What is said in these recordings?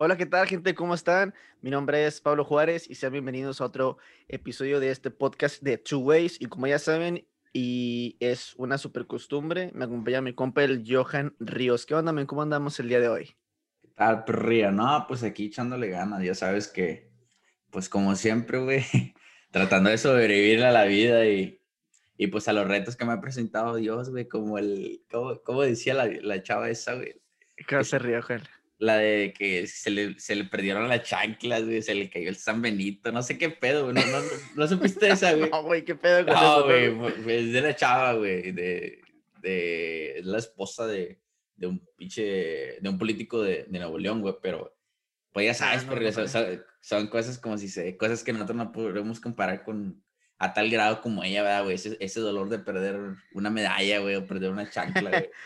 Hola, ¿qué tal, gente? ¿Cómo están? Mi nombre es Pablo Juárez y sean bienvenidos a otro episodio de este podcast de Two Ways. Y como ya saben, y es una super costumbre, me acompaña mi compa el Johan Ríos. ¿Qué onda, men? ¿Cómo andamos el día de hoy? ¿Qué tal, perría? No, pues aquí echándole ganas, ya sabes que, pues como siempre, güey, tratando de sobrevivir a la vida y, y pues a los retos que me ha presentado Dios, güey, como el, como, como decía la, la chava esa, güey. ¿Qué se ríe, Johan? La de que se le, se le perdieron las chanclas, güey, se le cayó el San Benito, no sé qué pedo, güey, no, no, no, supiste esa, güey. No, güey, qué pedo. con No, eso, güey, es de la chava, güey, de, de, es la esposa de, de un pinche, de un político de, de Nuevo León, güey, pero, pues ya sabes, Ah, no, porque son, son- son cosas como si se, cosas que nosotros no podemos comparar con, a tal grado como ella, ¿verdad, güey? Ese, ese dolor de perder una medalla, güey, o perder una chancla, güey.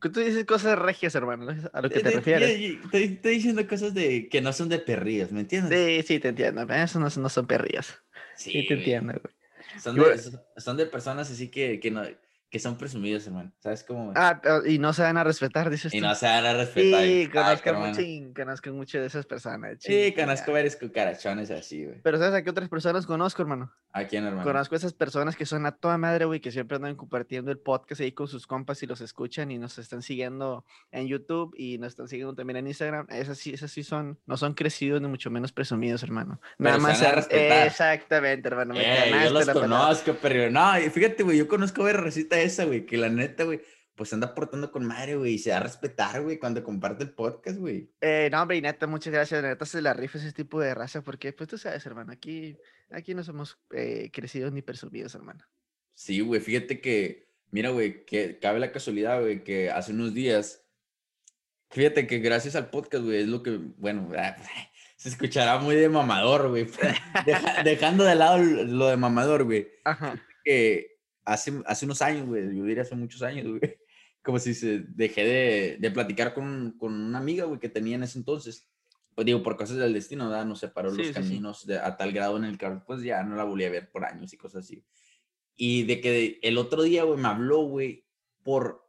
Tú dices cosas regias, hermano, ¿no? a lo que te refieres. de- Estoy, diciendo cosas de, que no son de perrillos, ¿me entiendes? Sí, sí, te entiendo. Eso no, no son perrillas. Sí, te entiendo, güey. Son de, son de personas así que, que, no, que son presumidos, hermano. ¿Sabes cómo? Ah, pero- y no se van a respetar, dices y tú. no se van a respetar. Sí, conozco hermano. mucho, conozco mucho de esas personas. Sí, conozco varios cucarachones así, güey. Pero ¿sabes a qué otras personas conozco, hermano? ¿A quién, hermano? Conozco a esas personas que son a toda madre, güey, que siempre andan compartiendo el podcast ahí con sus compas y los escuchan y nos están siguiendo en YouTube y nos están siguiendo también en Instagram. Esas sí, esas sí son, no son crecidos ni mucho menos presumidos, hermano. Nada Pero se más. van a respetar. Exactamente, hermano. me Eh, yo los conozco, pero no, y fíjate, güey, yo conozco a ver esa, güey, que la neta, güey, pues anda portando con madre, güey, y se da a respetar, güey, cuando comparte el podcast, güey. Eh, no, hombre, y neta, muchas gracias. La neta se la rifa ese tipo de raza porque, pues tú sabes, hermano, aquí, aquí no somos eh, crecidos ni presumidos, hermano. Sí, güey, fíjate que, mira, güey, que cabe la casualidad, güey, que hace unos días, fíjate que gracias al podcast, güey, es lo que, bueno, ah, se escuchará muy de mamador, güey, deja- dejando de lado lo de mamador, güey, Ajá. que hace, hace unos años, güey, yo diría hace muchos años, güey, como si se dejé de, de platicar con, con una amiga, güey, que tenía en ese entonces. Pues digo, por cosas del destino, ¿verdad? Nos separó Sí, los sí, sí. caminos de- a tal grado en el que pues ya no la volví a ver por años y cosas así. Y de que el otro día, güey, me habló, güey, por,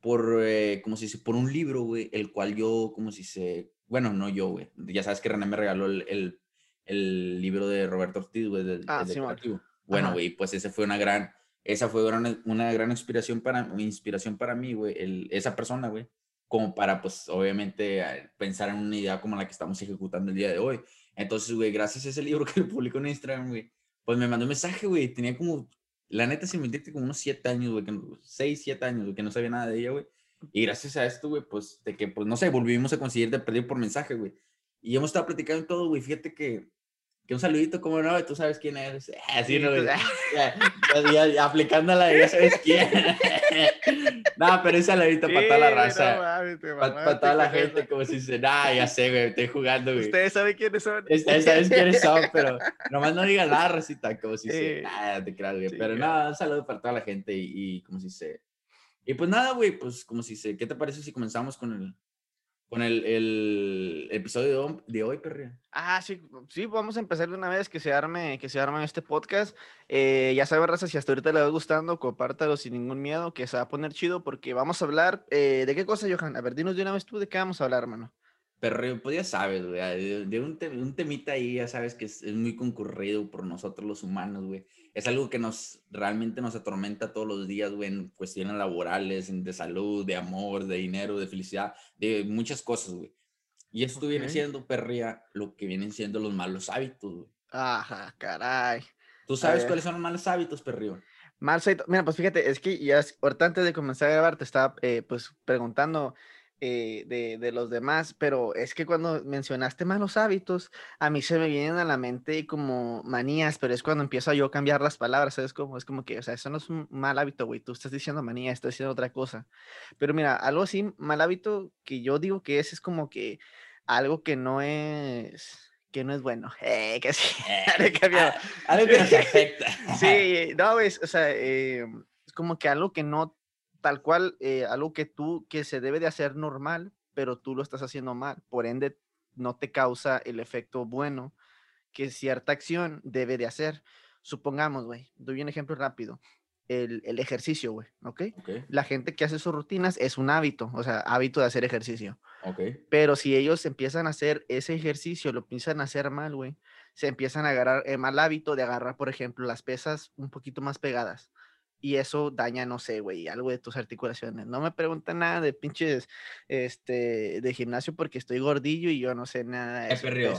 por, eh, como si se, por un libro, güey, el cual yo, como si se, bueno, no yo, güey, ya sabes que René me regaló el, el, el libro de Roberto Ortiz, güey, del, Ah, el de Simón. Creativo. Bueno, güey, pues ese fue una gran, esa fue gran- una gran inspiración para, inspiración para mí, güey, esa persona, güey, como para, pues, obviamente, eh, pensar en una idea como la que estamos ejecutando el día de hoy. Entonces, güey, gracias a ese libro que publicó en Instagram, güey, pues me mandó un mensaje, güey, tenía como, la neta, sin mentirte, como unos siete años, güey, que no- seis, siete años, güey, que no sabía nada de ella, güey. Y gracias a esto, güey, pues, de que, pues, no sé, volvimos a conseguir de perder por mensaje, güey. Y hemos estado platicando todo, güey, fíjate que, que un saludito, como no, tú sabes quién eres. Así, Sí, no, pues, güey. Ya, ya, ya, aplicándola ya sabes quién. no, pero un saludito para toda la Sí, no raza. te Para toda la gente, como si se, nah, ya sé, güey, estoy jugando, güey. Ustedes saben quiénes son. Ustedes saben quiénes son, pero nomás no digan nada, Rosita, como si se, Sí. nada, te creas, güey. Sí, pero nada, un saludo para toda la gente y, y como si se. Y pues nada, güey, pues como si se. ¿Qué te parece si comenzamos con el, con el, el episodio de hoy, perría? Ah, sí, sí, vamos a empezar de una vez que se arme, que se arme este podcast. Eh, ya saben, raza, si hasta ahorita le va gustando, compártalo sin ningún miedo, que se va a poner chido porque vamos a hablar. eh, ¿De qué cosa, Johan? A ver, dinos de una vez tú de qué vamos a hablar, hermano. Pero pues ya sabes, güey, de, de un, te- un temita ahí, ya sabes que es, es muy concurrido por nosotros los humanos, güey. Es algo que nos realmente nos atormenta todos los días, güey, en cuestiones laborales, de salud, de amor, de dinero, de felicidad, de muchas cosas, güey. Y esto viene Ok. siendo, perría, lo que vienen siendo los malos hábitos, güey. Ajá, caray. ¿Tú sabes cuáles son los malos hábitos, perrío? Mal site- Mira, pues fíjate, es que ya ahorita antes de comenzar a grabar te estaba eh, pues preguntando eh, de, de los demás, pero es que cuando mencionaste malos hábitos, a mí se me vienen a la mente como manías, pero es cuando empiezo yo a cambiar las palabras, ¿sabes? Como, es como que, o sea, eso no es un mal hábito, güey, tú estás diciendo manía, estás diciendo otra cosa. Pero mira, algo así, mal hábito que yo digo que es, es como que algo que no es, que no es bueno. Eh, que sí, cambiado. Ah, algo que nos afecta. Sí, no, es, o sea, eh, es como que algo que no, tal cual, eh, algo que tú, que se debe de hacer normal, pero tú lo estás haciendo mal, por ende no te causa el efecto bueno que cierta acción debe de hacer. Supongamos, güey, doy un ejemplo rápido. el, el ejercicio, güey, ¿ok? Ok, La gente que hace sus rutinas es un hábito, o sea, hábito de hacer ejercicio. ok. Pero si ellos empiezan a hacer ese ejercicio, lo empiezan a hacer mal, güey, se empiezan a agarrar el mal hábito de agarrar, por ejemplo, las pesas un poquito más pegadas. Y eso daña, no sé, güey, algo de tus articulaciones. No me preguntan nada de pinches, este, de gimnasio porque estoy gordillo y yo no sé nada de Eh, perrío.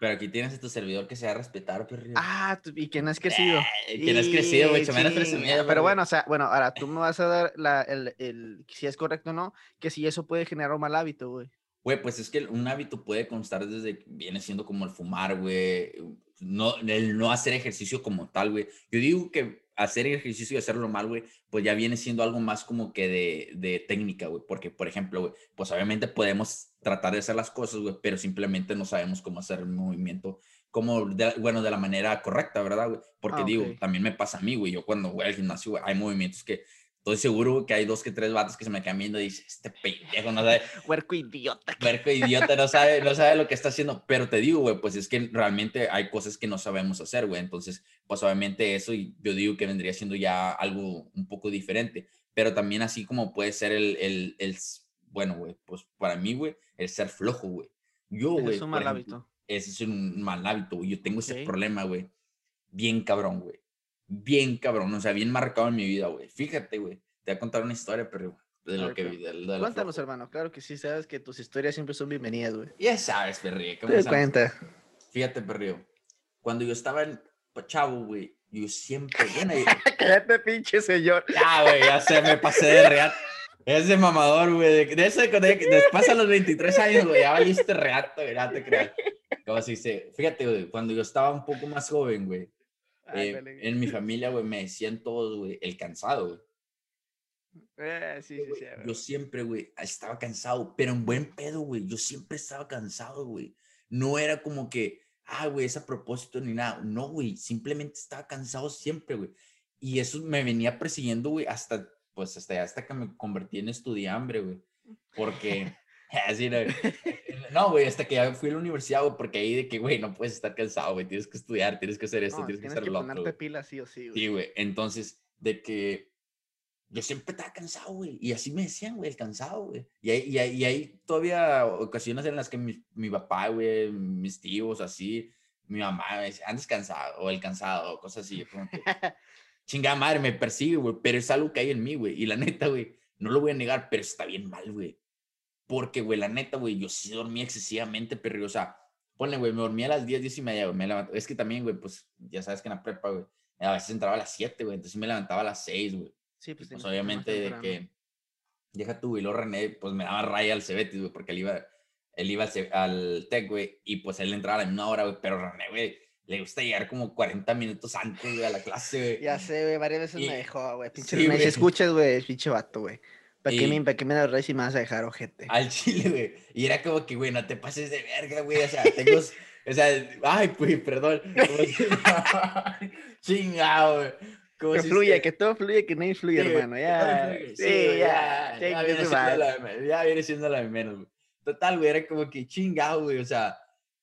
Pero aquí tienes a tu servidor que se va a respetar, perrío. Ah, ¿y quién has crecido? Eh, que no has crecido, Y mucho menos presumido. Pero bueno, o sea, bueno, ahora tú me vas a dar la, el, el- si es correcto o no, que si eso puede generar un mal hábito, güey. Güey, pues es que un hábito puede constar desde viene siendo como el fumar, güey. No, el no hacer ejercicio como tal, güey. Yo digo que hacer ejercicio y hacerlo mal, güey, pues ya viene siendo algo más como que de, de técnica, güey. Porque, por ejemplo, güey, pues obviamente podemos tratar de hacer las cosas, güey, pero simplemente no sabemos cómo hacer el movimiento, como, de- bueno, de la manera correcta, ¿verdad, güey? Porque Ah, digo, también me pasa a mí, güey. Yo cuando voy al gimnasio, güey, hay movimientos que estoy seguro que hay dos que tres vatos que se me viendo y dicen, este pendejo no sabe, Huerco idiota. Merco idiota no sabe, no sabe lo que está haciendo, pero te digo, güey, pues es que realmente hay cosas que no sabemos hacer, güey, entonces, pues obviamente eso y yo digo que vendría siendo ya algo un poco diferente, pero también así como puede ser el, el, el bueno, güey, pues para mí, güey, el ser flojo, güey. Yo, Ese güey, es un mal ejemplo, hábito. Ese es un mal hábito, güey, yo tengo ese Ok. problema, güey, bien cabrón, güey, bien cabrón, o sea, bien marcado en mi vida, güey, fíjate, güey, te voy a contar una historia, pero de A lo que vi, de, de Cuéntanos, flojo. hermano. Claro que sí, sabes que tus historias siempre son bienvenidas, güey. Ya sabes, perrillo, Te cuenta. Fíjate, perrillo. Cuando yo estaba en pa- chavo, güey, yo siempre. Cállate, pinche señor. ya, güey, ya se me pasé de real. Es de mamador, güey. De, de eso de cuando ya- después a los 23 años, güey, ya valiste reato, güey, no te creas. ¿Cómo se dice? Fíjate, güey, cuando yo estaba un poco más joven, güey, Ay, eh, en mi familia, güey, me decían todos, güey, el cansado, güey. Eh, sí, sí, sí. Yo siempre, güey, estaba cansado, pero en buen pedo, güey. Yo siempre estaba cansado, güey. No era como que, ah, güey, es a propósito ni nada. No, güey, simplemente estaba cansado siempre, güey. Y eso me venía persiguiendo, güey, hasta, pues, hasta, hasta que me convertí en estudiambre, güey. Porque, así, no, no, güey, hasta que ya fui a la universidad, güey, porque ahí de que, güey, no puedes estar cansado, güey. Tienes que estudiar, tienes que hacer esto, No, tienes que tienes hacer que lo otro. ponerte güey. pilas sí o sí, güey. Sí, güey. Entonces, de que yo siempre estaba cansado, güey. Y así me decían, güey, el cansado, güey. Y hay, y, hay, y hay todavía ocasiones en las que mi, mi papá, güey, mis tíos, así, mi mamá me dice, andes cansado, o el cansado, o cosas así. yo como que, Chingada madre, me persigue, güey. Pero es algo que hay en mí, güey. Y la neta, güey, no lo voy a negar, pero está bien mal, güey. Porque, güey, la neta, güey, yo sí dormía excesivamente, pero, o sea, ponle, güey, me dormía a las 10, 10 y media, güey. Me levanto- Es que también, güey, pues, ya sabes que en la prepa, güey, a veces entraba a las 7, güey. Entonces me levantaba a las 6, güey. Sí, Y, pues, pues obviamente de que deja tú, y luego René, pues me daba raya al Cebetis, güey, porque él iba, él iba al, Tec, güey, y pues él entraba a la misma hora, güey, pero René, güey, le gusta llegar como 40 minutos antes, güey, a la clase, güey. Ya sé, güey, varias veces Y- me dejó, güey. Pinche sí, güey. escuchas, güey, pinche vato, güey. ¿Para qué, me, ¿Para qué me si me vas a dejar, ojete? Al chile, güey. Y era como que, güey, no te pases de verga, güey, o sea, tengo, o sea, ay, güey, perdón. Chingado, güey. Que si fluya, se- que todo fluye, que no influye, Sí, hermano. Ya, fluye, sí, güey, ya. ya, ya viene la ya viene siendo la de menos, güey. Total, güey, era como que chingado, güey, o sea,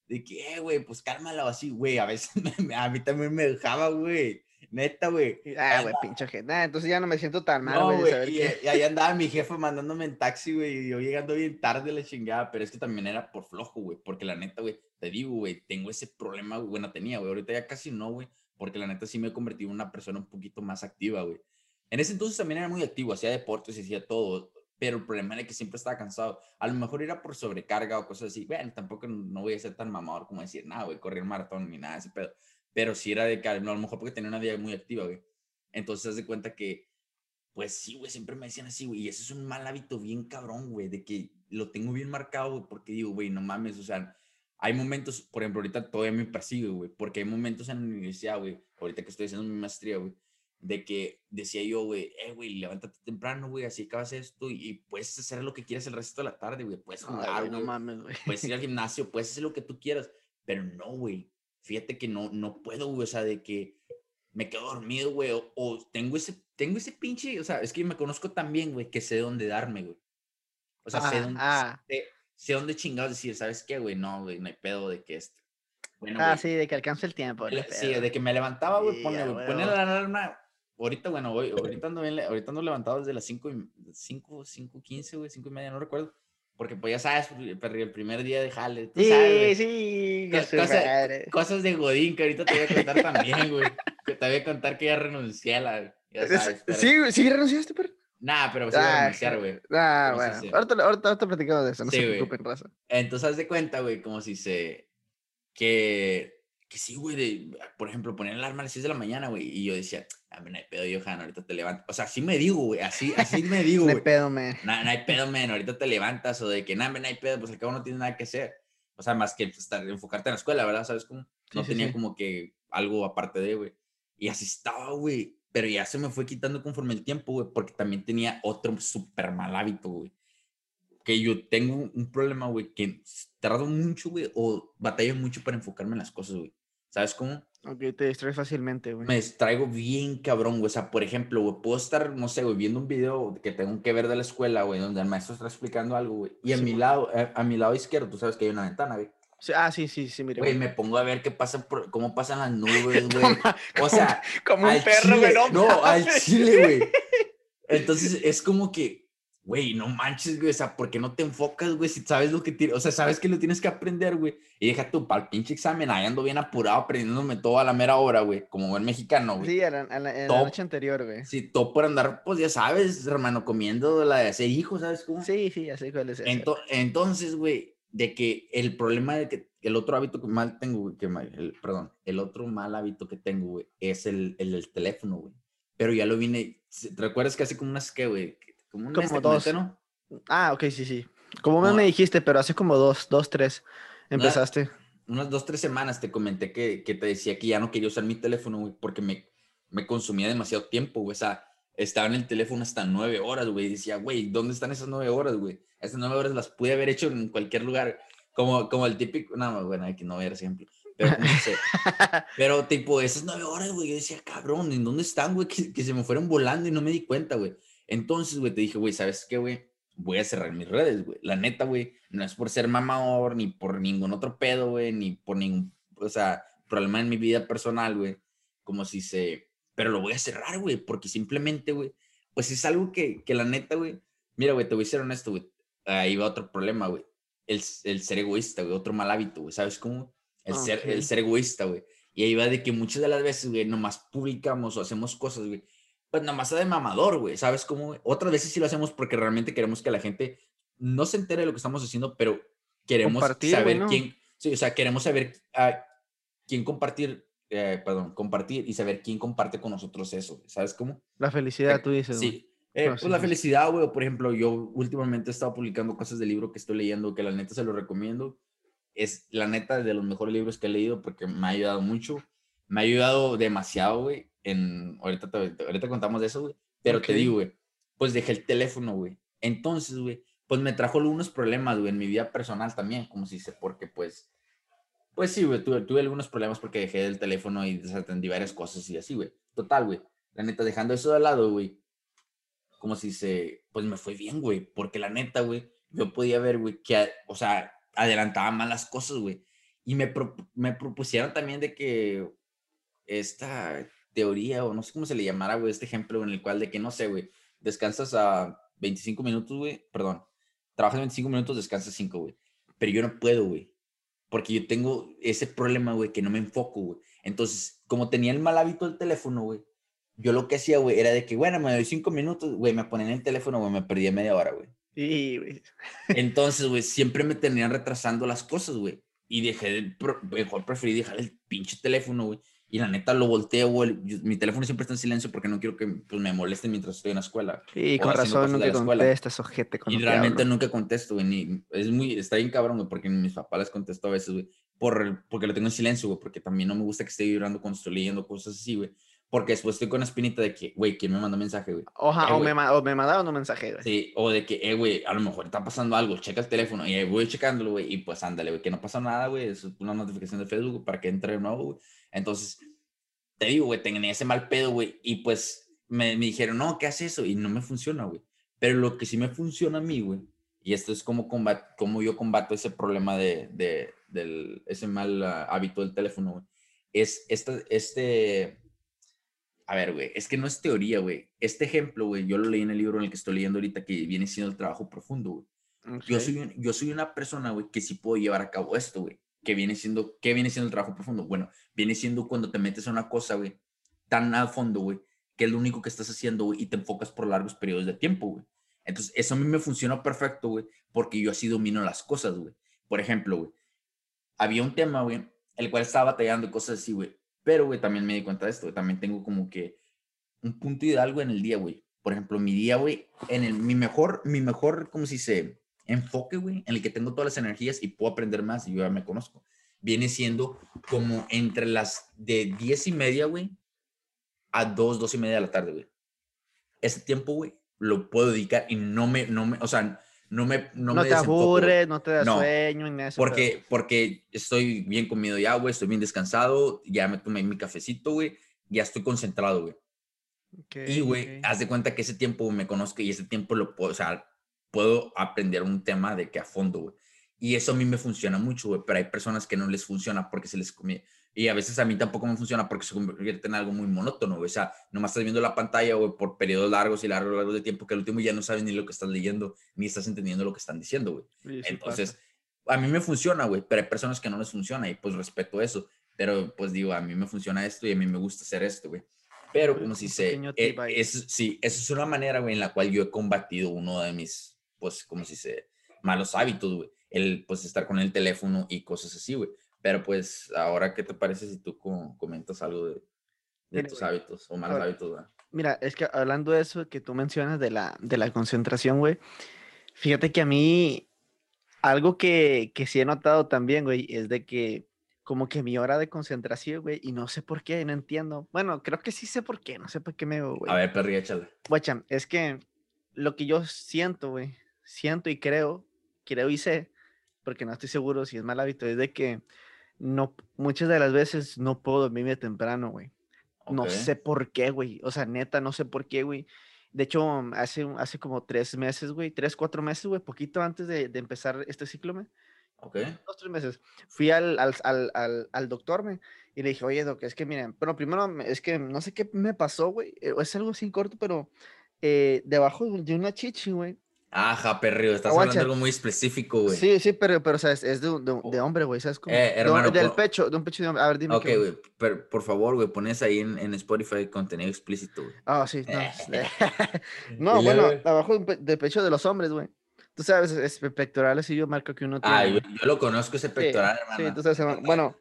de que, eh, güey, pues cálmala o así, güey, a veces me- a mí también me dejaba, güey, neta, güey. Ah, güey, pinche ojete. Ah, entonces ya no me siento tan mal, No, güey, saber y, que... y ahí andaba mi jefa mandándome en taxi, güey, y yo llegando bien tarde la chingada, pero es que también era por flojo, güey, porque la neta, güey, te digo, güey, tengo ese problema, güey, bueno, tenía, güey, ahorita ya casi no, güey, porque la neta sí me he convertido en una persona un poquito más activa, güey. En ese entonces también era muy activo, hacía deportes y hacía todo, pero el problema era que siempre estaba cansado. A lo mejor era por sobrecarga o cosas así. Bueno, tampoco no voy a ser tan mamador como decir, nada, güey, correr maratón ni nada de ese pedo. Pero sí era de que, no, a lo mejor porque tenía una vida muy activa, güey. Entonces, haz de cuenta que, pues sí, güey, siempre me decían así, güey, y ese es un mal hábito bien cabrón, güey, de que lo tengo bien marcado, güey, porque digo, güey, no mames, o sea, hay momentos, por ejemplo, ahorita todavía me persigue, güey, porque hay momentos en la universidad, güey, ahorita que estoy haciendo mi maestría, güey, de que decía yo, güey, eh, güey, levántate temprano, güey, así acabas esto y, y puedes hacer lo que quieras el resto de la tarde, güey, puedes Ay, jugar, güey, no güey, mames, güey. puedes ir al gimnasio, puedes hacer lo que tú quieras, pero no, güey. Fíjate que no, no puedo, güey, o sea, de que me quedo dormido, güey, o, o tengo ese, tengo ese pinche, o sea, es que me conozco tan bien, güey, que sé dónde darme, güey. O sea, sé Ah, dónde, ah. sé, sé dónde chingados decir, ¿sabes qué, güey? No, güey, no hay pedo de que esto. Bueno, Ah, güey, sí, de que alcance el tiempo. no sí, de que me levantaba, güey, Sí, ponle, güey, ponle la alarma ahorita, bueno, hoy, ahorita ando, bien, ahorita ando levantado desde las 5, 5, 5, 15, güey, 5 y media, no recuerdo. Porque pues ya sabes, el primer día de jale. sí, sabes, sí. cosas de Godín que ahorita te voy a contar también, güey. Que te voy a contar que ya renuncié a la... Ya sabes, ¿Sí, ¿Sí renunciaste, pero? Nah, pero sí a renunciar, güey. Ah, bueno. Ahorita, ahorita, ahorita, platicamos de eso, no se preocupen, raza. Entonces, haz de cuenta, güey, como si se... Que que sí, güey, de, por ejemplo, poner el alarma a las 6 de la mañana, güey, y yo decía, ah, no hay pedo, Johan, ahorita te levantas. O sea, así me digo, güey, así, así me digo, güey. no hay pedo, man. No, no, hay pedo, man, ahorita te levantas, o de que, nada, no hay pedo, pues al cabo no tienes nada que hacer. O sea, más que estar, enfocarte en la escuela, ¿verdad? ¿Sabes cómo? No tenía como que algo aparte de, güey. Y así estaba, güey. Pero ya se me fue quitando conforme el tiempo, güey, porque también tenía otro súper mal hábito, güey. Que yo tengo un problema, güey, que tardo mucho, güey, o batallo mucho para enfocarme en las cosas, güey. ¿Sabes cómo? Ok, te distraes fácilmente, güey. Me distraigo bien cabrón, güey. O sea, por ejemplo, güey, puedo estar, no sé, güey, viendo un video que tengo que ver de la escuela, güey, donde el maestro está explicando algo, güey. Y a mi lado, eh, a, mi lado izquierdo, tú sabes que hay una ventana, güey. ah, sí, sí, sí, mire. Güey, me pongo a ver qué pasa, cómo pasan las nubes, güey. O sea, como un perro, güey. No, al chile, güey. Entonces, es como que, güey, no manches, güey, o sea, ¿por qué no te enfocas, güey? Si sabes lo que tienes, o sea, sabes que lo tienes que aprender, güey. Y deja tú, para el pinche examen, ahí ando bien apurado, aprendiéndome todo a la mera hora, güey, como buen mexicano, güey. Sí, en la, noche anterior, güey. Sí, todo por andar, pues ya sabes, hermano, comiendo la de hacer hijos, ¿sabes cómo? Sí, sí, así cuál es entonces, güey, de que el problema de que el otro hábito que mal tengo, güey, que mal, el, perdón, el otro mal hábito que tengo, güey, es el, el, el teléfono, güey. Pero ya lo vine, ¿te recuerdas que hace como unas, que, güey? Como, un dos. ¿no? Ah, ok, sí, sí. Como me dijiste, pero hace como dos, dos, tres empezaste. unas dos, tres semanas te comenté que, que, te decía que ya no quería usar mi teléfono, güey, porque me, me consumía demasiado tiempo, güey. O sea, estaba en el teléfono hasta nueve horas, güey. Y decía, güey, ¿dónde están esas nueve horas, güey? Esas nueve horas las pude haber hecho en cualquier lugar. Como, como el típico, no, bueno, hay que no ver ejemplo. Pero, no sé. pero tipo, esas nueve horas, güey, yo decía, cabrón, ¿en dónde están, güey? Que, que se me fueron volando y no me di cuenta, güey. Entonces, güey, te dije, güey, ¿sabes qué, güey? Voy a cerrar mis redes, güey. La neta, güey, no es por ser mamador, ni por ningún otro pedo, güey, ni por ningún, o sea, problema en mi vida personal, güey. Como si se... Pero lo voy a cerrar, güey, porque simplemente, güey, pues es algo que, que la neta, güey, mira, güey, te voy a ser honesto, güey. Ahí va otro problema, güey. El, el, ser egoísta, güey, otro mal hábito, güey. ¿Sabes cómo? El, ser, el ser egoísta, güey. Y ahí va de que muchas de las veces, güey, nomás publicamos o hacemos cosas, güey, pues nada más de mamador, güey, ¿sabes cómo? Otras veces sí lo hacemos porque realmente queremos que la gente no se entere de lo que estamos haciendo, pero queremos saber quién, sí, o sea, queremos saber a quién compartir, eh, perdón, compartir y saber quién comparte con nosotros eso, ¿sabes cómo? La felicidad, tú dices. Sí. Eh, pues la felicidad, güey, por ejemplo, yo últimamente he estado publicando cosas del libro que estoy leyendo, que la neta se lo recomiendo. Es la neta de los mejores libros que he leído porque me ha ayudado mucho. Me ha ayudado demasiado, güey en, ahorita, ahorita contamos de eso, güey, pero te digo, güey, pues dejé el teléfono, güey. Entonces, güey, pues me trajo algunos problemas, güey, en mi vida personal también, como si se, porque pues, pues sí, güey, tuve, tuve, algunos problemas porque dejé el teléfono y desatendí varias cosas y así, güey. Total, güey, la neta, dejando eso de lado, güey, como si se, pues me fue bien, güey, porque la neta, güey, yo podía ver, güey, que, o sea, adelantaba mal las cosas, güey. Y me, me propusieron también de que esta, teoría o no sé cómo se le llamara, güey, este ejemplo en el cual de que, no sé, güey, descansas a 25 minutos, güey, perdón, trabajas 25 minutos, descansas 5, güey. Pero yo no puedo, güey. Porque yo tengo ese problema, güey, que no me enfoco, güey. Entonces, como tenía el mal hábito del teléfono, güey, yo lo que hacía, güey, era de que, bueno, me doy 5 minutos, güey, me ponen el teléfono, güey, me perdí media hora, güey. Sí, güey. Entonces, güey, siempre me tenían retrasando las cosas, güey. Y dejé, mejor preferí dejar el pinche teléfono, güey y la neta lo volteo, güey. Mi teléfono siempre está en silencio porque no quiero que pues, me molesten mientras estoy en la escuela. Sí, con razón nunca contestas, ojete. Y realmente nunca contesto, güey. es muy, está bien cabrón, güey, porque mis papás les contesto a veces, güey. Por, porque lo tengo en silencio, güey, porque también no me gusta que esté vibrando cuando estoy leyendo cosas así, güey. Porque después estoy con la espinita de que, güey, ¿quién me mandó mensaje, güey? Oja, o, me, o me mandaron un mensaje, güey. Sí, o de que, eh, güey, a lo mejor está pasando algo, checa el teléfono y ahí voy checándolo, güey, y pues ándale, güey, que no pasa nada, güey, es una notificación de Facebook para que entre de nuevo, güey. Entonces, te digo, güey, tenía ese mal pedo, güey, y pues me, me, dijeron, no, ¿qué haces eso? Y no me funciona, güey. Pero lo que sí me funciona a mí, güey, y esto es como, combat como yo combato ese problema de, de del, ese mal ah, hábito del teléfono, güey, es esta, este, a ver, güey, es que no es teoría, güey. Este ejemplo, güey, yo lo leí en el libro en el que estoy leyendo ahorita, que viene siendo el trabajo profundo, güey. Yo, soy yo soy una persona, güey, que sí puedo llevar a cabo esto, güey. Que viene siendo, ¿qué viene siendo el trabajo profundo? Bueno, viene siendo cuando te metes a una cosa, güey, tan a fondo, güey, que es lo único que estás haciendo, güey, y te enfocas por largos periodos de tiempo, güey. Entonces, eso a mí me funciona perfecto, güey, porque yo así domino las cosas, güey. Por ejemplo, güey, había un tema, güey, el cual estaba batallando y cosas así, güey. Pero, güey, también me di cuenta de esto, También tengo como que un punto ideal, güey, en el día, güey. Por ejemplo, mi día, güey, en el, mi mejor, mi mejor, como si se enfoque, güey, en el que tengo todas las energías y puedo aprender más y yo ya me conozco. Viene siendo como entre las de diez y media, güey, a dos, dos y media de la tarde, güey. Ese tiempo, güey, lo puedo dedicar y no me, no me, o sea, no me, no, no me te aburre, no te da sueño, ni eso. Porque, porque estoy bien comido ya, güey, estoy bien descansado, ya me tomé mi cafecito, güey, ya estoy concentrado, güey. y, güey, haz de cuenta que ese tiempo me conozco y ese tiempo lo puedo, o sea, puedo aprender un tema de que a fondo, güey. Y eso a mí me funciona mucho, güey, pero hay personas que no les funciona porque se les come. Y a veces a mí tampoco me funciona porque se convierte en algo muy monótono, güey. O sea, nomás estás viendo la pantalla, güey, por periodos largos y largos, largos de tiempo que al último ya no sabes ni lo que estás leyendo, ni estás entendiendo lo que están diciendo, güey. Entonces, a mí me funciona, güey, pero hay personas que no les funciona y pues respeto eso. Pero pues digo, a mí me funciona esto y a mí me gusta hacer esto, güey. Pero como si se... Eh, es, sí, esa es una manera, güey, en la cual yo he combatido uno de mis, pues, como si se... malos hábitos, güey el pues estar con el teléfono y cosas así, güey. Pero pues ahora, ¿qué te parece si tú comentas algo de, de tus hábitos o malos hábitos? güey? Mira, es que hablando de eso que tú mencionas de la, de la concentración, güey, fíjate que a mí algo que, que sí he notado también, güey, es de que como que mi hora de concentración, güey, y no sé por qué, no entiendo. Bueno, creo que sí sé por qué, no sé por qué me güey. A ver, perri, échale. Guacha, es que lo que yo siento, güey, siento y creo, creo y sé, porque no estoy seguro si es mal hábito, es de que no, muchas de las veces no puedo dormirme temprano, güey. No sé por qué, güey. O sea, neta, no sé por qué, güey. De hecho, hace, hace como tres meses, güey, tres, cuatro meses, güey, poquito antes de, de, empezar este ciclo, me. Ok. Dos, tres meses. Fui al, al, al, al, doctor, me, y le dije, oye, doc, es que miren, pero primero, es que no sé qué me pasó, güey. Eh, es algo sin corto, pero eh, debajo de una chichi, güey, Ajá, perrio, estás hablando de algo muy específico, güey. Sí, sí, pero, pero o sea, es, de, de, de, hombre, güey, ¿sabes cómo? Eh, hermano, del pecho, de un pecho de hombre. A ver, dime. Ok, güey, pero por favor, güey, pones ahí en, en Spotify contenido explícito, güey. Ah, sí, no. no, bueno, abajo del pecho de los hombres, güey. Tú sabes, es pectoral, así yo marco que uno tiene. Ah, yo, lo conozco ese pectoral, hermano. Sí, entonces, bueno,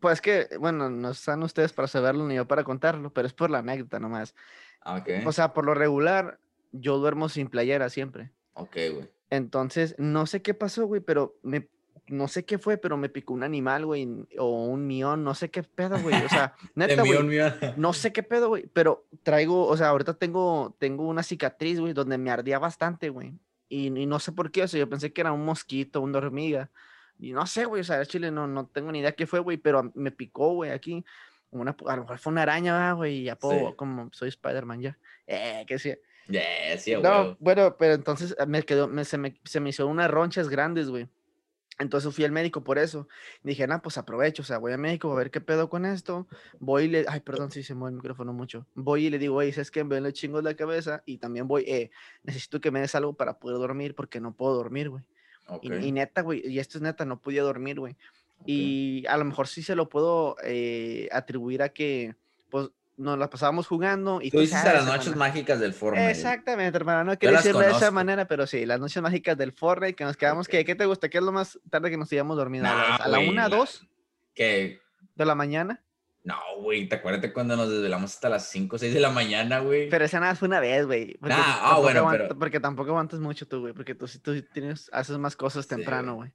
pues que, bueno, no están ustedes para saberlo ni yo para contarlo, pero es por la anécdota nomás. Ah, ok. O sea, por lo regular, yo duermo sin playera siempre. Ok, güey. Entonces, no sé qué pasó, güey, pero me, no sé qué fue, pero me picó un animal, güey, o un mión, no sé qué pedo, güey. O sea, neta, güey. No sé qué pedo, güey, pero traigo, o sea, ahorita tengo, tengo una cicatriz, güey, donde me ardía bastante, güey. Y, y, no sé por qué, o sea, yo pensé que era un mosquito, una hormiga. Y no sé, güey, o sea, Chile no, no tengo ni idea qué fue, güey, pero me picó, güey, aquí. Una, a lo mejor fue una araña, güey, y ya puedo, como soy Spider-Man ya. Eh, que sí no, bueno, pero entonces ah, me quedó, me, se, me, se me hizo unas ronchas grandes, güey. Entonces fui al médico por eso. Dije, no, pues aprovecho, o sea, voy al médico a ver qué pedo con esto. Voy y le, ay, perdón si se mueve el micrófono mucho. Voy y le digo, oye, ¿sabes qué? Me le chingo la cabeza y también voy, eh, necesito que me des algo para poder dormir porque no puedo dormir, güey. Y, neta, güey, y esto es neta, no podía dormir, güey. Y a lo mejor sí se lo puedo eh, atribuir a que, pues, nos la pasábamos jugando. Y tú dices a las noches mágicas del Fortnite. Exactamente, hermano. No quiero decirlo de esa manera, pero sí, las noches mágicas del Fortnite, que nos quedamos, ¿qué, ¿qué te gusta? ¿Qué es lo más tarde que nos íbamos dormido? ¿A la una, dos? ¿Qué? ¿De la mañana? No, güey, te acuerdas cuando nos desvelamos hasta las 5 o 6 de la mañana, güey. Pero esa nada fue una vez, güey. ah, bueno, pero... Porque tampoco aguantas mucho tú, güey, porque tú, tú tienes, haces más cosas temprano, güey.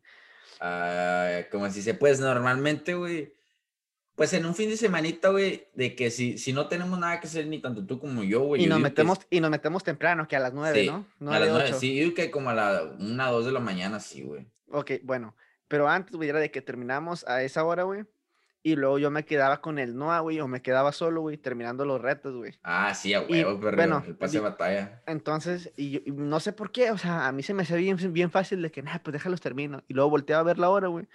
Ah, como si se puedes normalmente, güey pues en un fin de semanita, güey, de que si, si no tenemos nada que hacer, ni tanto tú como yo, güey. Y, nos metemos, y nos metemos temprano, que a las nueve, ¿no? a las nueve, sí, yo que como a la una, dos de la mañana, sí, güey. Ok, bueno, pero antes, güey, era de que terminamos a esa hora, güey. Y luego yo me quedaba con el Noah, güey, o me quedaba solo, güey, terminando los retos, güey. Ah, sí, a huevo, pero bueno, el pase de batalla. Entonces, y, no sé por qué, o sea, a mí se me hacía bien, bien fácil de que, nah, pues déjalos termino. Y luego volteaba a ver la hora, güey.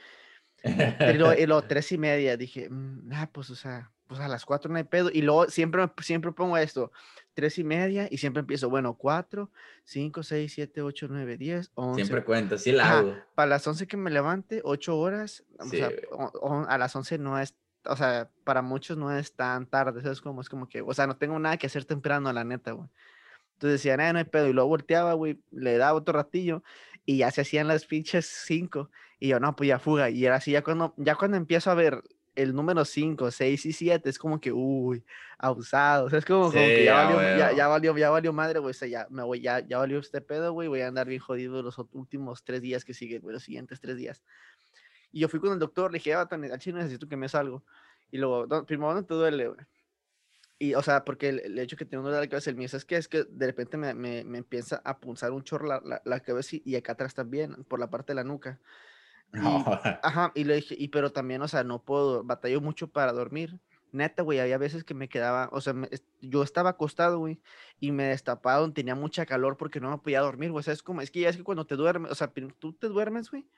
Y luego, tres y media dije, ah, pues, o sea, pues a las 4 no hay pedo. Y luego siempre, siempre pongo esto, 3 y media, y siempre empiezo, bueno, 4, 5, 6, 7, 8, 9, 10, 11. Siempre cuento, sí la hago. Para las 11 que me levante, 8 horas, o sea, a las 11 no es, o sea, para muchos no es tan tarde, es como, es como que, o sea, no tengo nada que hacer temprano, la neta, güey. Entonces decía, no hay pedo, y luego volteaba, güey, le daba otro ratillo, y ya se hacían las pinches 5, y yo, no, pues ya fuga, y era así, ya cuando, ya cuando empiezo a ver el número 5, 6 y 7 es como que, uy, abusado. O sea, es como, que ya, valió, ya, ya, valió, ya valió madre, güey. O sea, ya, me voy, ya, ya valió este pedo, güey. Voy a andar bien jodido los últimos tres días que siguen, güey, los siguientes tres días. Y yo fui con el doctor, le dije, ah, al chino necesito que me salgo. Y luego, primero, ¿dónde te duele, güey? Y, o sea, porque el, hecho que tengo una de la cabeza, el mío es que es que de repente me, me, me empieza a punzar un chorro la, la, la cabeza y, y, acá atrás también, por la parte de la nuca. Ajá, y le dije, y pero también, o sea, no puedo, batallo mucho para dormir. Neta, güey, había veces que me quedaba, o sea, yo estaba acostado, güey, y me destapaba, tenía mucha calor porque no me podía dormir, güey, o sea, es como, es que ya es que cuando te duermes, o sea, tú te duermes, güey,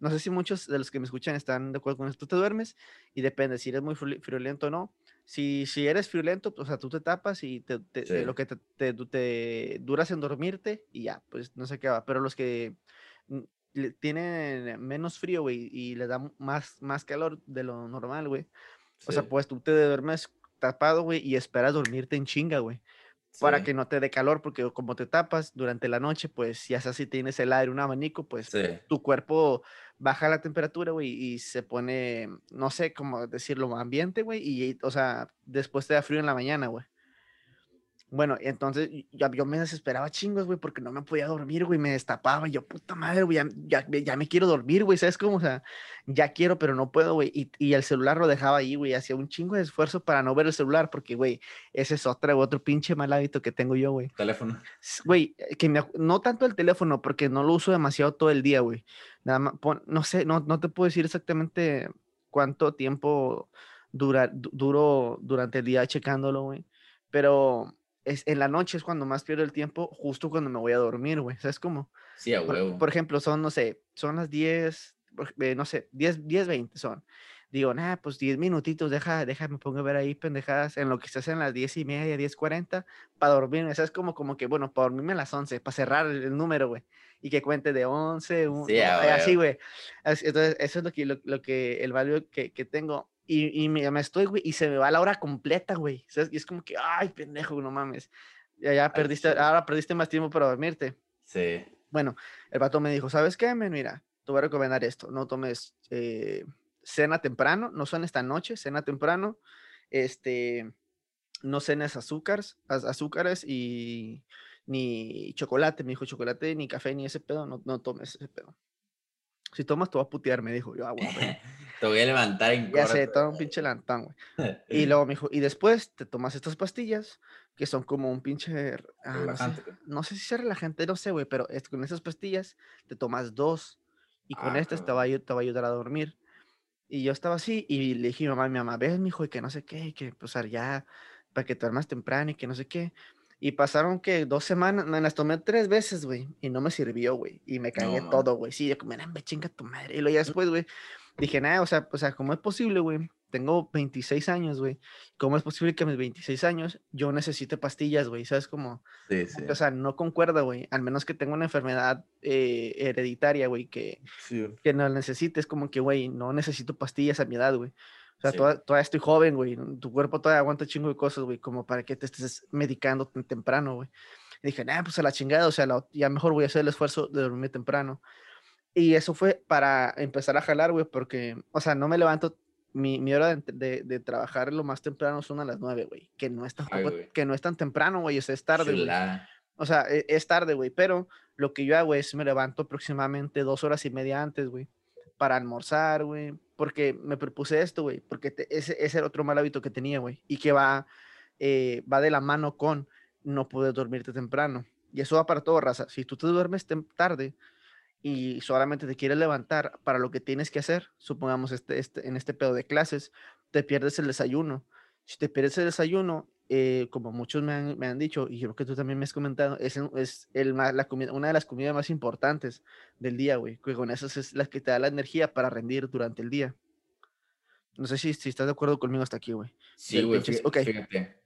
no sé si muchos de los que me escuchan están de acuerdo con esto, tú te duermes y depende si eres muy friolento o no, si, si eres friolento, o sea, tú te tapas y te, lo que te, te, te, duras en dormirte y ya, pues no sé qué va, pero los que tienen menos frío, güey, y le da más, más calor de lo normal, güey. O sea, pues tú te duermes tapado, güey, y esperas dormirte en chinga, güey. Para que no te dé calor, porque como te tapas durante la noche, pues ya sea si tienes el aire, un abanico, pues tu cuerpo baja la temperatura, güey, y se pone, no sé cómo decirlo, ambiente, güey, y, o sea, después te da frío en la mañana, güey. Bueno, entonces ya, yo me desesperaba chingos, güey, porque no me podía dormir, güey, me destapaba. Y yo, puta madre, güey, ya, ya, me quiero dormir, güey, ¿sabes cómo? O sea, ya quiero, pero no puedo, güey. Y, y, el celular lo dejaba ahí, güey, hacía un chingo de esfuerzo para no ver el celular, porque, güey, ese es otra, otro pinche mal hábito que tengo yo, güey. Teléfono. Güey, eh, que me, no tanto el teléfono, porque no lo uso demasiado todo el día, güey. Nada más, no sé, no, no te puedo decir exactamente cuánto tiempo dura, duro durante el día checándolo, güey. Pero es, en la noche es cuando más pierdo el tiempo, justo cuando me voy a dormir, güey. ¿Sabes cómo? Sí, a huevo. Por, ejemplo, son, no sé, son las 10, eh, no sé, 10, 10, 20 son. Digo, nada, pues 10 minutitos, deja, déjame pongo a ver ahí pendejadas en lo que se hacen las 10 y media, 10, 40, para dormirme. ¿Sabes? Como, como que, bueno, para dormirme a las 11, para cerrar el, número, güey. Y que cuente de 11, sí, así, güey. Entonces, eso es lo que, lo, que el valor que, que tengo y, y me, me, estoy, güey, y se me va la hora completa, güey. Y es como que, ay, pendejo, no mames. Ya, ya perdiste, ahora perdiste más tiempo para dormirte. Sí. Bueno, el vato me dijo, ¿sabes qué, men? Mira, te voy a recomendar esto. No tomes eh, cena temprano, no son esta noche, cena temprano. Este, no cenes azúcares, azúcares y ni chocolate, me dijo chocolate, ni café, ni ese pedo, no, no tomes ese pedo. Si tomas, te vas a putear, me dijo. Yo, ah, bueno, Te voy a levantar en Ya sé, todo un pinche lantán, güey. y luego me dijo, y después te tomas estas pastillas, que son como un pinche... Ah, relajante. No sé, si es relajante, no sé, güey, pero es, con esas pastillas te tomas dos y con ah, estas te va, a, te va a ayudar a dormir. Y yo estaba así y le dije a mi mamá, mi mamá, ves, mijo, y que no sé qué, y que, pues, ya, para que te duermas temprano y que no sé qué. Y pasaron que dos semanas, me las tomé tres veces, güey, y no me sirvió, güey. Y me cagué todo, güey. Sí, yo como, me chinga tu madre. Y luego ya después, güey, dije, nada, o sea, o sea, ¿cómo es posible, güey? Tengo 26 años, güey. ¿Cómo es posible que a mis 26 años yo necesite pastillas, güey? ¿Sabes cómo? Sí, sí. O sea, no concuerda, güey. Al menos que tenga una enfermedad eh, hereditaria, güey, que, que no necesites. Como que, güey, no necesito pastillas a mi edad, güey. O sea, todavía, estoy joven, güey. Tu cuerpo todavía aguanta chingo de cosas, güey, como para que te estés medicando tan temprano, güey. dije, nah, pues a la chingada, o sea, ya mejor voy a hacer el esfuerzo de dormir temprano. Y eso fue para empezar a jalar, güey, porque, o sea, no me levanto, mi, mi hora de, de, trabajar lo más temprano son a las nueve, güey, que no es tan, que no es tan temprano, güey, o sea, es tarde, güey. O sea, e, es, tarde, güey, pero lo que yo hago es me levanto aproximadamente dos horas y media antes, güey, para almorzar, güey, porque me propuse esto, güey, porque ese, ese era otro mal hábito que tenía, güey, y que va, eh, va de la mano con no poder dormirte temprano. Y eso va para todo, raza. Si tú te duermes tarde, y solamente te quieres levantar para lo que tienes que hacer, supongamos este, este, en este pedo de clases, te pierdes el desayuno. Si te pierdes el desayuno, eh, como muchos me han, me han, dicho, y creo que tú también me has comentado, es, es el, la comida, una de las comidas más importantes del día, güey, que con eso es la que te da la energía para rendir durante el día. No sé si, si estás de acuerdo conmigo hasta aquí, güey. Sí, güey, fíjate. fíjate.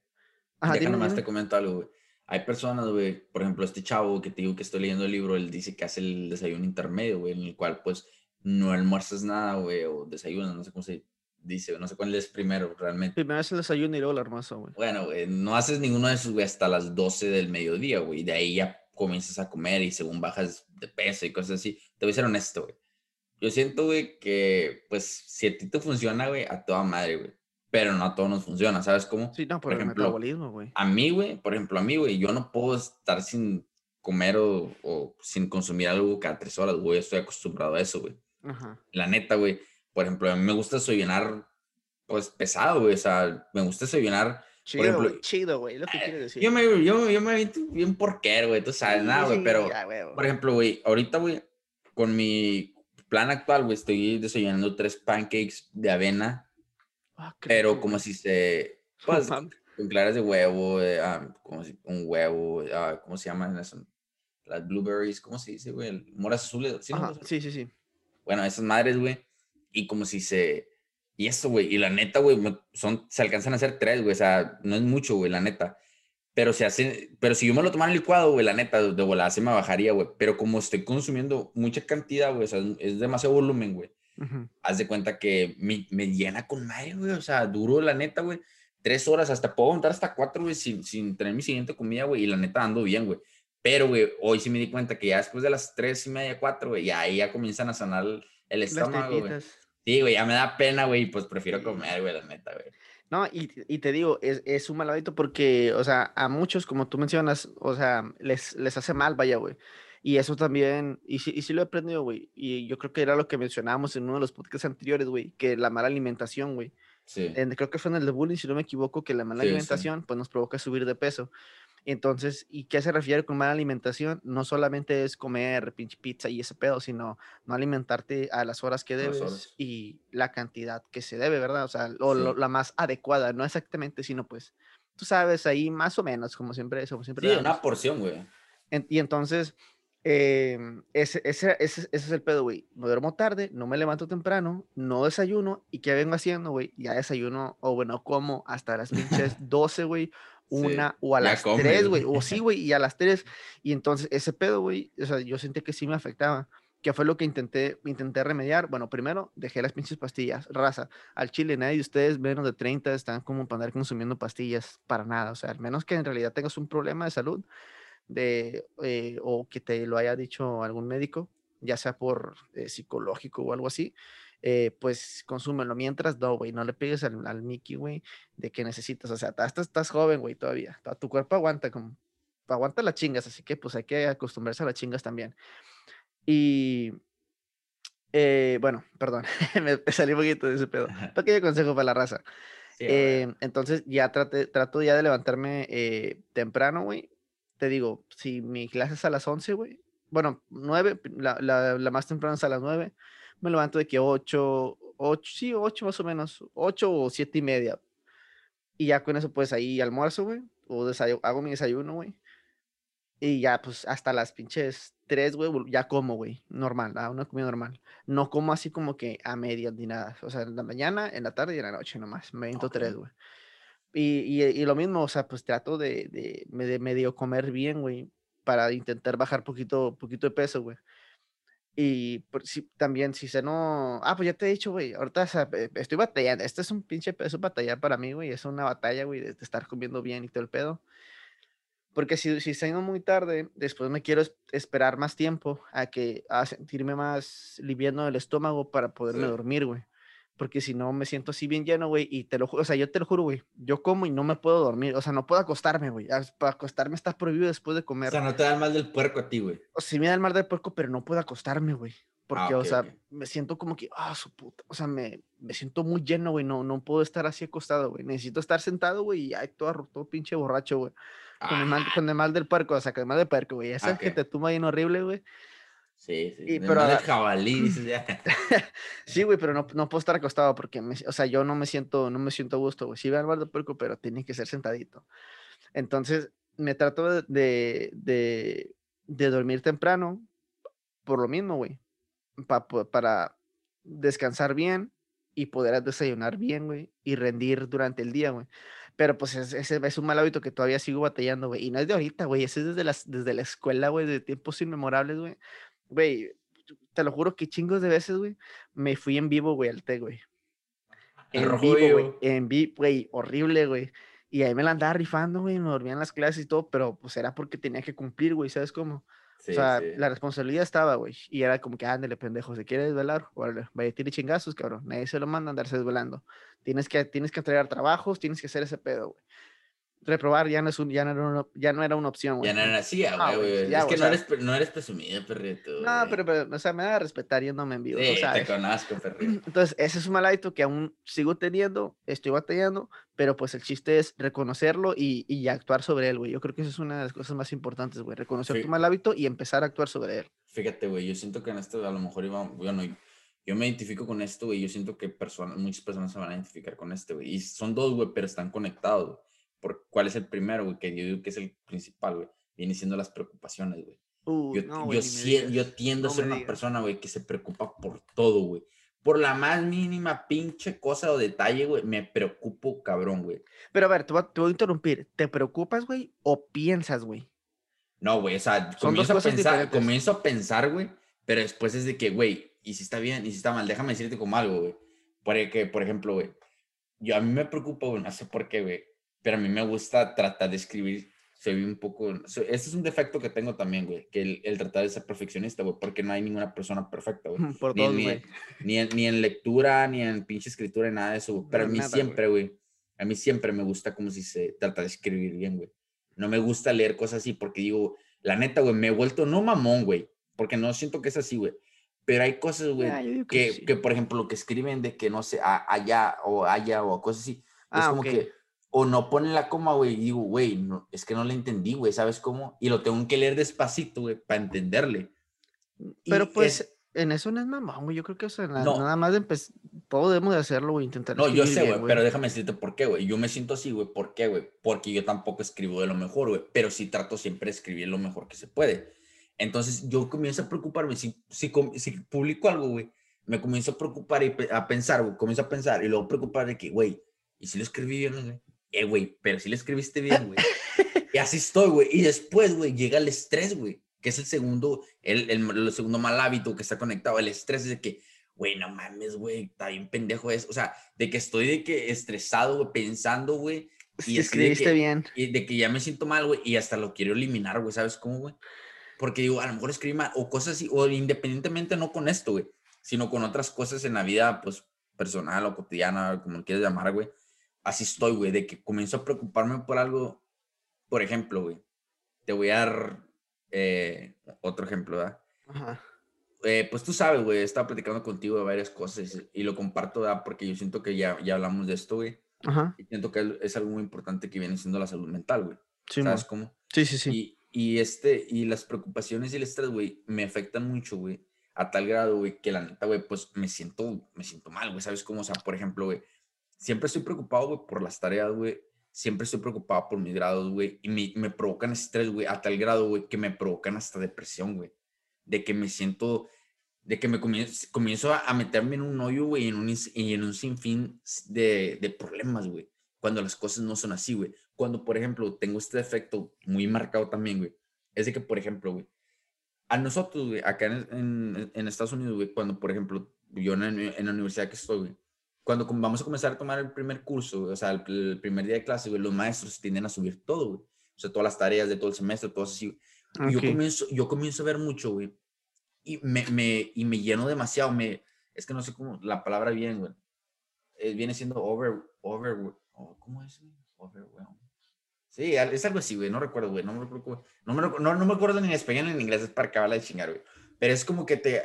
Ajá, Deja nomás te comento algo, güey. Hay personas, güey, por ejemplo, este chavo que te digo que estoy leyendo el libro, él dice que hace el desayuno intermedio, güey, en el cual, pues, no almuerzas nada, güey, o desayunas, no sé cómo se dice, no sé cuál es primero, realmente. Primero es el desayuno y luego el almuerzo, güey. Bueno, güey, no haces ninguno de esos, güey, hasta las 12 del mediodía, güey, de ahí ya comienzas a comer y según bajas de peso y cosas así. Te voy a ser honesto, güey. Yo siento, güey, que, pues, si a ti te funciona, güey, a toda madre, güey. Pero no a todos nos funciona, ¿sabes cómo? Sí, no, por, ejemplo, el metabolismo, güey. A mí, güey, por ejemplo, a mí, güey, yo no puedo estar sin comer o, o sin consumir algo cada tres horas, güey. Estoy acostumbrado a eso, güey. Ajá. La neta, güey. Por ejemplo, a mí me gusta desayunar, pues, pesado, güey. O sea, me gusta desayunar Chido, por ejemplo, chido, güey, lo que quiero decir. Yo me, yo, yo me vi bien porquero, güey, tú sabes, nada, güey, pero, por ejemplo, güey, ahorita, güey, con mi plan actual, güey, estoy desayunando tres pancakes de avena, ah, pero como si se, pues, con claras de huevo, ah, como si un huevo, ah, ¿cómo se llaman eso? Las blueberries, ¿cómo se dice, güey? Moras azules, ¿sí? sí, sí, sí. Bueno, esas madres, güey, y como si se y eso, güey, y la neta, güey, son, se alcanzan a hacer tres, güey, o sea, no es mucho, güey, la neta. Pero se hace, pero si yo me lo tomara licuado, güey, la neta, de volada se me bajaría, güey. Pero como estoy consumiendo mucha cantidad, güey, o sea, es demasiado volumen, güey. Haz de cuenta que me, me llena con madre, güey, o sea, duro, la neta, güey. Tres horas, hasta puedo montar hasta cuatro, güey, sin, sin tener mi siguiente comida, güey, y la neta ando bien, güey. Pero, güey, hoy sí me di cuenta que ya después de las tres y media, cuatro, güey, ya ahí ya comienzan a sanar el, estómago, güey. Sí, güey, ya me da pena, güey, pues prefiero comer, güey, la neta, güey. No, y, y, te digo, es, es, un mal hábito porque, o sea, a muchos, como tú mencionas, o sea, les, les hace mal, vaya, güey. Y eso también, y sí, y sí lo he aprendido, güey. Y yo creo que era lo que mencionábamos en uno de los podcasts anteriores, güey, que la mala alimentación, güey. Sí. creo que fue en el de bullying, si no me equivoco, que la mala alimentación, pues nos provoca subir de peso. Entonces, ¿y qué se refiere con mala alimentación? No solamente es comer pinche pizza y ese pedo, sino no alimentarte a las horas que debes y la cantidad que se debe, ¿verdad? O sea, la más adecuada, no exactamente, sino pues, tú sabes, ahí más o menos, como siempre, como siempre. Sí, una porción, güey. y entonces, em, ese, ese, ese, es el pedo, güey. No duermo tarde, no me levanto temprano, no desayuno. ¿Y qué vengo haciendo, güey? Ya desayuno, o bueno, como hasta las pinches 12, güey, una o a las tres, güey, o sí, güey, y a las tres. Y entonces ese pedo, güey, o sea, yo sentí que sí me afectaba. que fue lo que intenté, intenté remediar? Bueno, primero dejé las pinches pastillas, raza. Al chile, nadie de ustedes menos de 30 están como para andar consumiendo pastillas para nada. O sea, al menos que en realidad tengas un problema de salud de, eh, o que te lo haya dicho algún médico, ya sea por eh, psicológico o algo así, eh, pues consúmelo. Mientras, no, güey, no le pegues al, al Mickey, güey, de que necesitas. O sea, estás, estás joven, güey, todavía. Tu cuerpo aguanta, como, aguanta las chingas, así que pues hay que acostumbrarse a las chingas también. Y, eh, bueno, perdón, me salí un poquito de ese pedo. Pequeño consejo para la raza. Eh, entonces, ya trate, trato ya de levantarme temprano, güey. Te digo, si mi clase es a las 11, güey. Bueno, 9, la, la, la más temprana es a las 9 me levanto de que 8, 8, sí, 8 más o menos, 8 o 7 y media. Y ya con eso, pues ahí almuerzo, güey, o hago mi desayuno, güey. Y ya, pues hasta las pinches 3, güey, ya como, güey, normal, ah, una comida normal. No como así como que a medias ni nada. O sea, en la mañana, en la tarde y en la noche nomás. Me viento 3, güey. Y, y, y, lo mismo, o sea, pues trato de, de, de medio comer bien, güey, para intentar bajar poquito, poquito de peso, güey. Y si, también, si se no. Ah, pues ya te he dicho, güey. Ahorita estoy batallando. Este es un pinche peso batallar para mí, güey. Es una batalla, güey, de, estar comiendo bien y todo el pedo. Porque si, si ido muy tarde, después me quiero esperar más tiempo a que a sentirme más liviano del estómago para poderme dormir, güey porque si no me siento así bien lleno, güey, y te lo juro, o sea, yo te lo juro, güey, yo como y no me puedo dormir, o sea, no puedo acostarme, güey, para acostarme está prohibido después de comer. O sea, no te da el mal del puerco a ti, güey. O sí me da el mal del puerco, pero no puedo acostarme, güey, porque, ah, o sea, me siento como que, ah, su puta, o sea, me, me siento muy lleno, güey, no, no puedo estar así acostado, güey, necesito estar sentado, güey, y ay, todo, todo pinche borracho, güey, con, el mal, ah. con el mal del puerco, o sea, con el mal del puerco, güey, esa que te tumba bien horrible, güey. Sí, sí. pero de jabalí, sí, güey, pero no, no, puedo estar acostado porque, o sea, yo no me siento, no me siento a gusto, güey. Sí, voy al de puerco, pero tiene que ser sentadito. Entonces, me trato de, de, de, dormir temprano por lo mismo, güey. para descansar bien y poder desayunar bien, güey, y rendir durante el día, güey. Pero pues ese es, un mal hábito que todavía sigo batallando, güey. Y no es de ahorita, güey. Ese es desde, las, desde la escuela, güey, de tiempos inmemorables, güey. Güey, te lo juro que chingos de veces, güey, me fui en vivo, güey, al té, güey. En vivo, güey. En vivo, güey, horrible, güey. Y ahí me la andaba rifando, güey, me dormía en las clases y todo, pero pues era porque tenía que cumplir, güey, ¿sabes cómo? o sea, la responsabilidad estaba, güey. Y era como que, ándale, pendejo, ¿se quiere desvelar? Órale, vaya, tiene chingazos, cabrón. Nadie se lo manda a andarse desvelando. Tienes que, tienes que entregar trabajos, tienes que hacer ese pedo, güey reprobar ya no, es un, ya no, era, una, ya no era una opción, güey. Ya no era así, ah, güey. es que no, eres, no eres presumido, perrito. No, pero, pero, o sea, me da a respetar yéndome en vivo. Sí, te conozco, perrito. Entonces, ese es un mal hábito que aún sigo teniendo, estoy batallando, pero pues el chiste es reconocerlo y, y actuar sobre él, güey. Yo creo que eso es una de las cosas más importantes, güey. Reconocer tu mal hábito y empezar a actuar sobre él. Fíjate, güey, yo siento que en esto a lo mejor iba, bueno, yo me identifico con esto, güey. Yo siento que personas, muchas personas se van a identificar con este, güey. Y son dos, güey, pero están conectados por cuál es el primero, güey, que yo digo que es el principal, güey. Viene siendo las preocupaciones, güey. yo, yo, yo, tiendo a ser una persona, güey, que se preocupa por todo, güey. Por la más mínima pinche cosa o detalle, güey, me preocupo cabrón, güey. Pero a ver, te voy, a interrumpir. ¿Te preocupas, güey, o piensas, güey? No, güey, o sea, comienzo a, pensar, comienzo a pensar, güey, pero después es de que, güey, y si está bien, y si está mal, déjame decirte como algo, güey. Porque, por ejemplo, güey, yo a mí me preocupa, güey, no sé por qué, güey pero a mí me gusta tratar de escribir, se ve un poco, ese es un defecto que tengo también, güey, que el, tratar de ser perfeccionista, güey, porque no hay ninguna persona perfecta, güey. Por ni, ni, ni, en, ni, en, lectura, ni en pinche escritura, ni nada de eso, güey. Pero a mí siempre, güey, a mí siempre me gusta como si se trata de escribir bien, güey. No me gusta leer cosas así porque digo, la neta, güey, me he vuelto no mamón, güey, porque no siento que es así, güey. Pero hay cosas, güey, ah, que, que, por ejemplo, lo que escriben de que no sé, allá o allá o cosas así, es ah, como que o no pone la coma, güey, y digo, güey, no, es que no le entendí, güey, ¿sabes cómo? Y lo tengo que leer despacito, güey, para entenderle. Pero pues, en eso no es mamón, güey, yo creo que eso, nada más de empezar, podemos hacerlo, güey, intentar. No, yo sé, güey, pero déjame decirte por qué, güey, yo me siento así, güey, ¿por qué, güey? Porque yo tampoco escribo de lo mejor, güey, pero sí trato siempre de escribir lo mejor que se puede. Entonces, yo comienzo a preocuparme, si, si, si publico algo, güey, me comienzo a preocupar y a pensar, güey, comienzo a pensar y luego preocupar de que, güey, ¿y si lo escribí bien, güey? Eh, güey, pero si le escribiste bien, güey. y así estoy, güey. Y después, güey, llega el estrés, güey, que es el segundo, el, el, segundo mal hábito que está conectado. El estrés es de que, güey, no mames, güey, está bien pendejo eso. O sea, de que estoy de que estresado, güey, pensando, güey. Y escribiste bien. Y de que ya me siento mal, güey, y hasta lo quiero eliminar, güey, ¿sabes cómo, güey? Porque digo, a lo mejor escribí mal, o cosas así, o independientemente no con esto, güey, sino con otras cosas en la vida, pues, personal o cotidiana, como quieras llamar, güey así estoy, güey, de que comienzo a preocuparme por algo. Por ejemplo, güey, te voy a dar eh, otro ejemplo, ¿verdad? Ajá. Eh, pues tú sabes, güey, he estado platicando contigo de varias cosas y lo comparto, ¿verdad? Porque yo siento que ya, ya hablamos de esto, güey. Ajá. Y siento que es algo muy importante que viene siendo la salud mental, güey. Sí, ¿Sabes cómo? Sí, sí, sí. Y, y, este, y las preocupaciones y el estrés, güey, me afectan mucho, güey. A tal grado, güey, que la neta, güey, pues me siento, me siento mal, güey. ¿Sabes cómo? O sea, por ejemplo, güey, siempre estoy preocupado, güey, por las tareas, güey. Siempre estoy preocupado por mis grados, güey. Y me, me provocan estrés, güey, a tal grado, güey, que me provocan hasta depresión, güey. De que me siento, de que me comienzo, comienzo a, meterme en un hoyo, güey, en un, y en un sinfín de, de problemas, güey. Cuando las cosas no son así, güey. Cuando, por ejemplo, tengo este defecto muy marcado también, güey. Es de que, por ejemplo, güey, a nosotros, güey, acá en, en, en Estados Unidos, güey, cuando, por ejemplo, yo en, en la universidad que estoy, güey, cuando vamos a comenzar a tomar el primer curso, o sea, el, primer día de clase, güey, los maestros tienden a subir todo, güey. O sea, todas las tareas de todo el semestre, todo así. Yo, comienzo, yo comienzo a ver mucho, güey. Y me, me, y me lleno demasiado. Me, es que no sé cómo, la palabra bien, güey. Eh, viene siendo over, over, ¿cómo es? Overwhelmed. Sí, es algo así, güey. No recuerdo, güey. No me, recuerdo, no, me, no, no me acuerdo ni en español ni en inglés. Es para acabar de chingar, güey. Pero es como que te,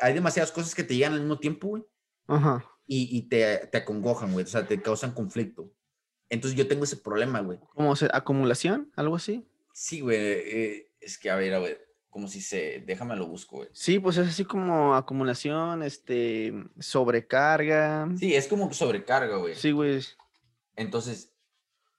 hay demasiadas cosas que te llegan al mismo tiempo, güey. Ajá y, y te, te, acongojan, güey, o sea, te causan conflicto. Entonces yo tengo ese problema, güey. ¿Cómo se, acumulación? ¿Algo así? Sí, güey, eh, es que a ver, güey, como si se, déjame lo busco, güey. Sí, pues es así como acumulación, este, sobrecarga. Sí, es como sobrecarga, güey. Sí, güey. Entonces,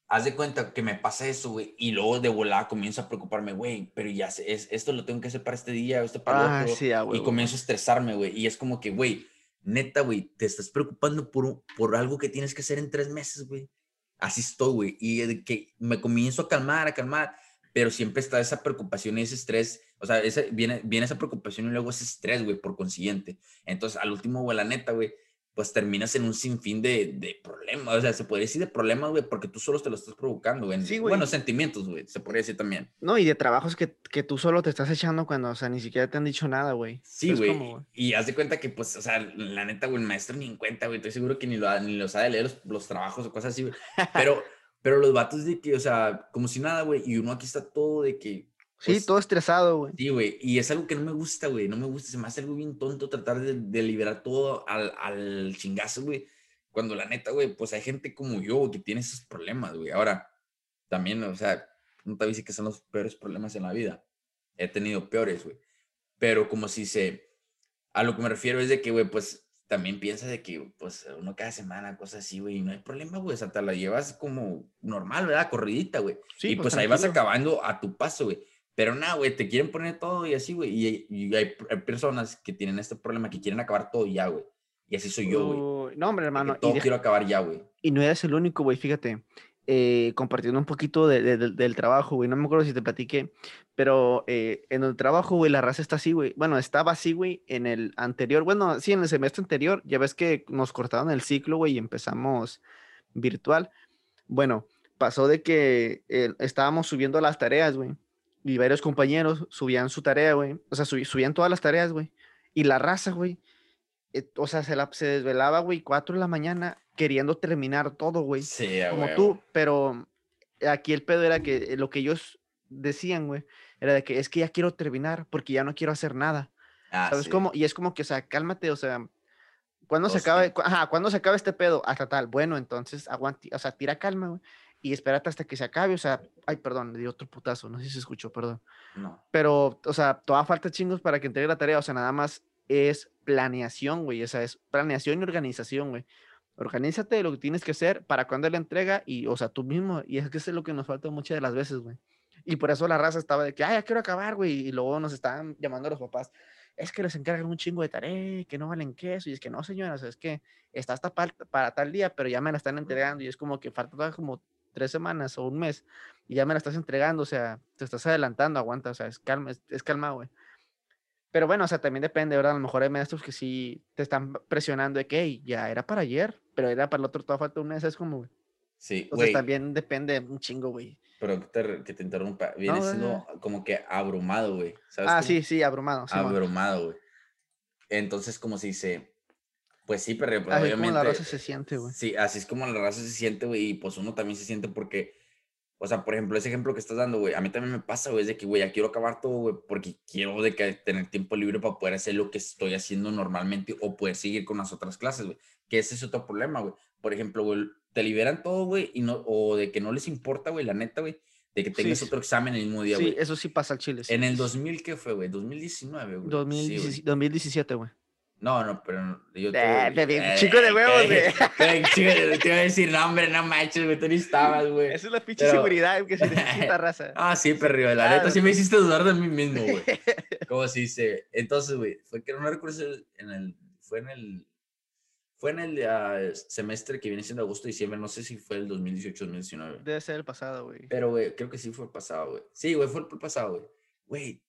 haz de cuenta que me pasa eso, güey, y luego de volada comienzo a preocuparme, güey, pero ya sé, es, esto lo tengo que hacer para este día, esto para ah, otro. Sí, güey, y comienzo a estresarme, güey, y es como que, güey, neta, güey, te estás preocupando por, por algo que tienes que hacer en tres meses, güey. Así estoy, güey. Y que me comienzo a calmar, a calmar, pero siempre está esa preocupación y ese estrés. O sea, ese, viene, viene esa preocupación y luego ese estrés, güey, por consiguiente. Entonces, al último, güey, la neta, güey, pues terminas en un sinfín de, de problemas, o sea, se podría decir de problemas, güey, porque tú solo te lo estás provocando, güey. Sí, güey. Bueno, sentimientos, güey, se podría decir también. No, y de trabajos que, que, tú solo te estás echando cuando, o sea, ni siquiera te han dicho nada, güey. Sí, güey. Y haz de cuenta que, pues, o sea, la neta, güey, el maestro ni en cuenta, güey, estoy seguro que ni, lo, ni los sabe leer los, los trabajos o cosas así, güey. Pero, pero los vatos de que, o sea, como si nada, güey, y uno aquí está todo de que, sí, pues todo estresado, güey. Sí, güey. Y es algo que no me gusta, güey. No me gusta. Se me hace algo bien tonto tratar de, de liberar todo al, al chingazo, güey. Cuando la neta, güey, pues hay gente como yo que tiene esos problemas, güey. Ahora, también, o sea, no te dice que son los peores problemas en la vida. He tenido peores, güey. Pero como si se... A lo que me refiero es de que, güey, pues también piensa de que, pues, uno cada semana, cosas así, güey, no hay problema, güey, o sea, te la llevas como normal, ¿verdad? Corridita, güey. Sí, y pues, pues ahí vas acabando a tu paso, güey. Pero nada, güey, te quieren poner todo y así, güey. Y, hay, personas que tienen este problema que quieren acabar todo ya, güey. Y así soy yo, güey. no, hombre, hermano. Todo quiero acabar ya, güey. Y no eres el único, güey, fíjate. Eh, compartiendo un poquito de, del trabajo, güey. No me acuerdo si te platiqué, pero eh, en el trabajo, güey, la raza está así, güey. Bueno, estaba así, güey, en el anterior. Bueno, sí, en el semestre anterior. Ya ves que nos cortaron el ciclo, güey, y empezamos virtual. Bueno, pasó de que eh, estábamos subiendo las tareas, güey y varios compañeros subían su tarea, güey. O sea, subían todas las tareas, güey. Y la raza, güey. Eh, o sea, se, la, se desvelaba, güey, cuatro de la mañana queriendo terminar todo, güey. Sí, Como tú, pero aquí el pedo era que lo que ellos decían, güey, era de que es que ya quiero terminar porque ya no quiero hacer nada. Ah, ¿Sabes cómo? Y es como que, o sea, cálmate, o sea, cuando se acabe, ajá, cuando se acabe este pedo? Hasta tal, bueno, entonces aguante, o sea, tira calma, güey y espérate hasta que se acabe, o sea, ay, perdón, le di otro putazo, no sé si se escuchó, perdón. No. Pero, o sea, toda falta chingos para que entregue la tarea, o sea, nada más es planeación, güey, o sea, es planeación y organización, güey. Organízate de lo que tienes que hacer para cuando la entrega y, o sea, tú mismo, y es que eso es lo que nos falta muchas de las veces, güey. Y por eso la raza estaba de que, ay, ya quiero acabar, güey, y luego nos estaban llamando a los papás, es que les encargan un chingo de tarea, que no valen queso, y es que no, señora, o sea, es que está hasta para, para tal día, pero ya me la están entregando, y es como que falta como tres semanas o un mes y ya me la estás entregando, o sea, te estás adelantando, aguanta, o sea, es calma, es, calma, güey. Pero bueno, o sea, también depende, ¿verdad? A lo mejor hay maestros que sí te están presionando de que, ya era para ayer, pero era para el otro, toda falta un mes, es como, güey. Sí, Entonces también depende un chingo, güey. Pero que te, que te interrumpa, viene siendo como que abrumado, güey. Ah, sí, sí, abrumado. abrumado, güey. Entonces, como se dice, pues sí, pero pues, así obviamente. Como la raza se siente, güey. Sí, así es como la raza se siente, güey. Y pues uno también se siente porque, o sea, por ejemplo, ese ejemplo que estás dando, güey, a mí también me pasa, güey, es de que, güey, ya quiero acabar todo, güey, porque quiero de que tener tiempo libre para poder hacer lo que estoy haciendo normalmente o poder seguir con las otras clases, güey. Que ese es otro problema, güey. Por ejemplo, güey, te liberan todo, güey, y no, o de que no les importa, güey, la neta, güey, de que tengas otro examen el mismo día, güey. Sí, eso sí pasa al Chile. En el 2000, ¿qué fue, güey? 2019, güey. 2017, güey. No, no, pero yo eh, te, chico de huevos, güey. Chico, te iba a decir, no, hombre, no manches, güey, tú ni estabas, güey. Esa es la pinche seguridad que se necesita, raza. Ah, sí, perro, la neta sí me hiciste dudar de mí mismo, güey. ¿Cómo se dice? Entonces, güey, fue que no recuerdo en el, fue en el, fue en el uh, semestre que viene siendo agosto, diciembre, no sé si fue el 2018-2019. Debe ser el pasado, güey. Pero, güey, creo que sí fue el pasado, güey. Sí, güey, fue el pasado, güey. Güey,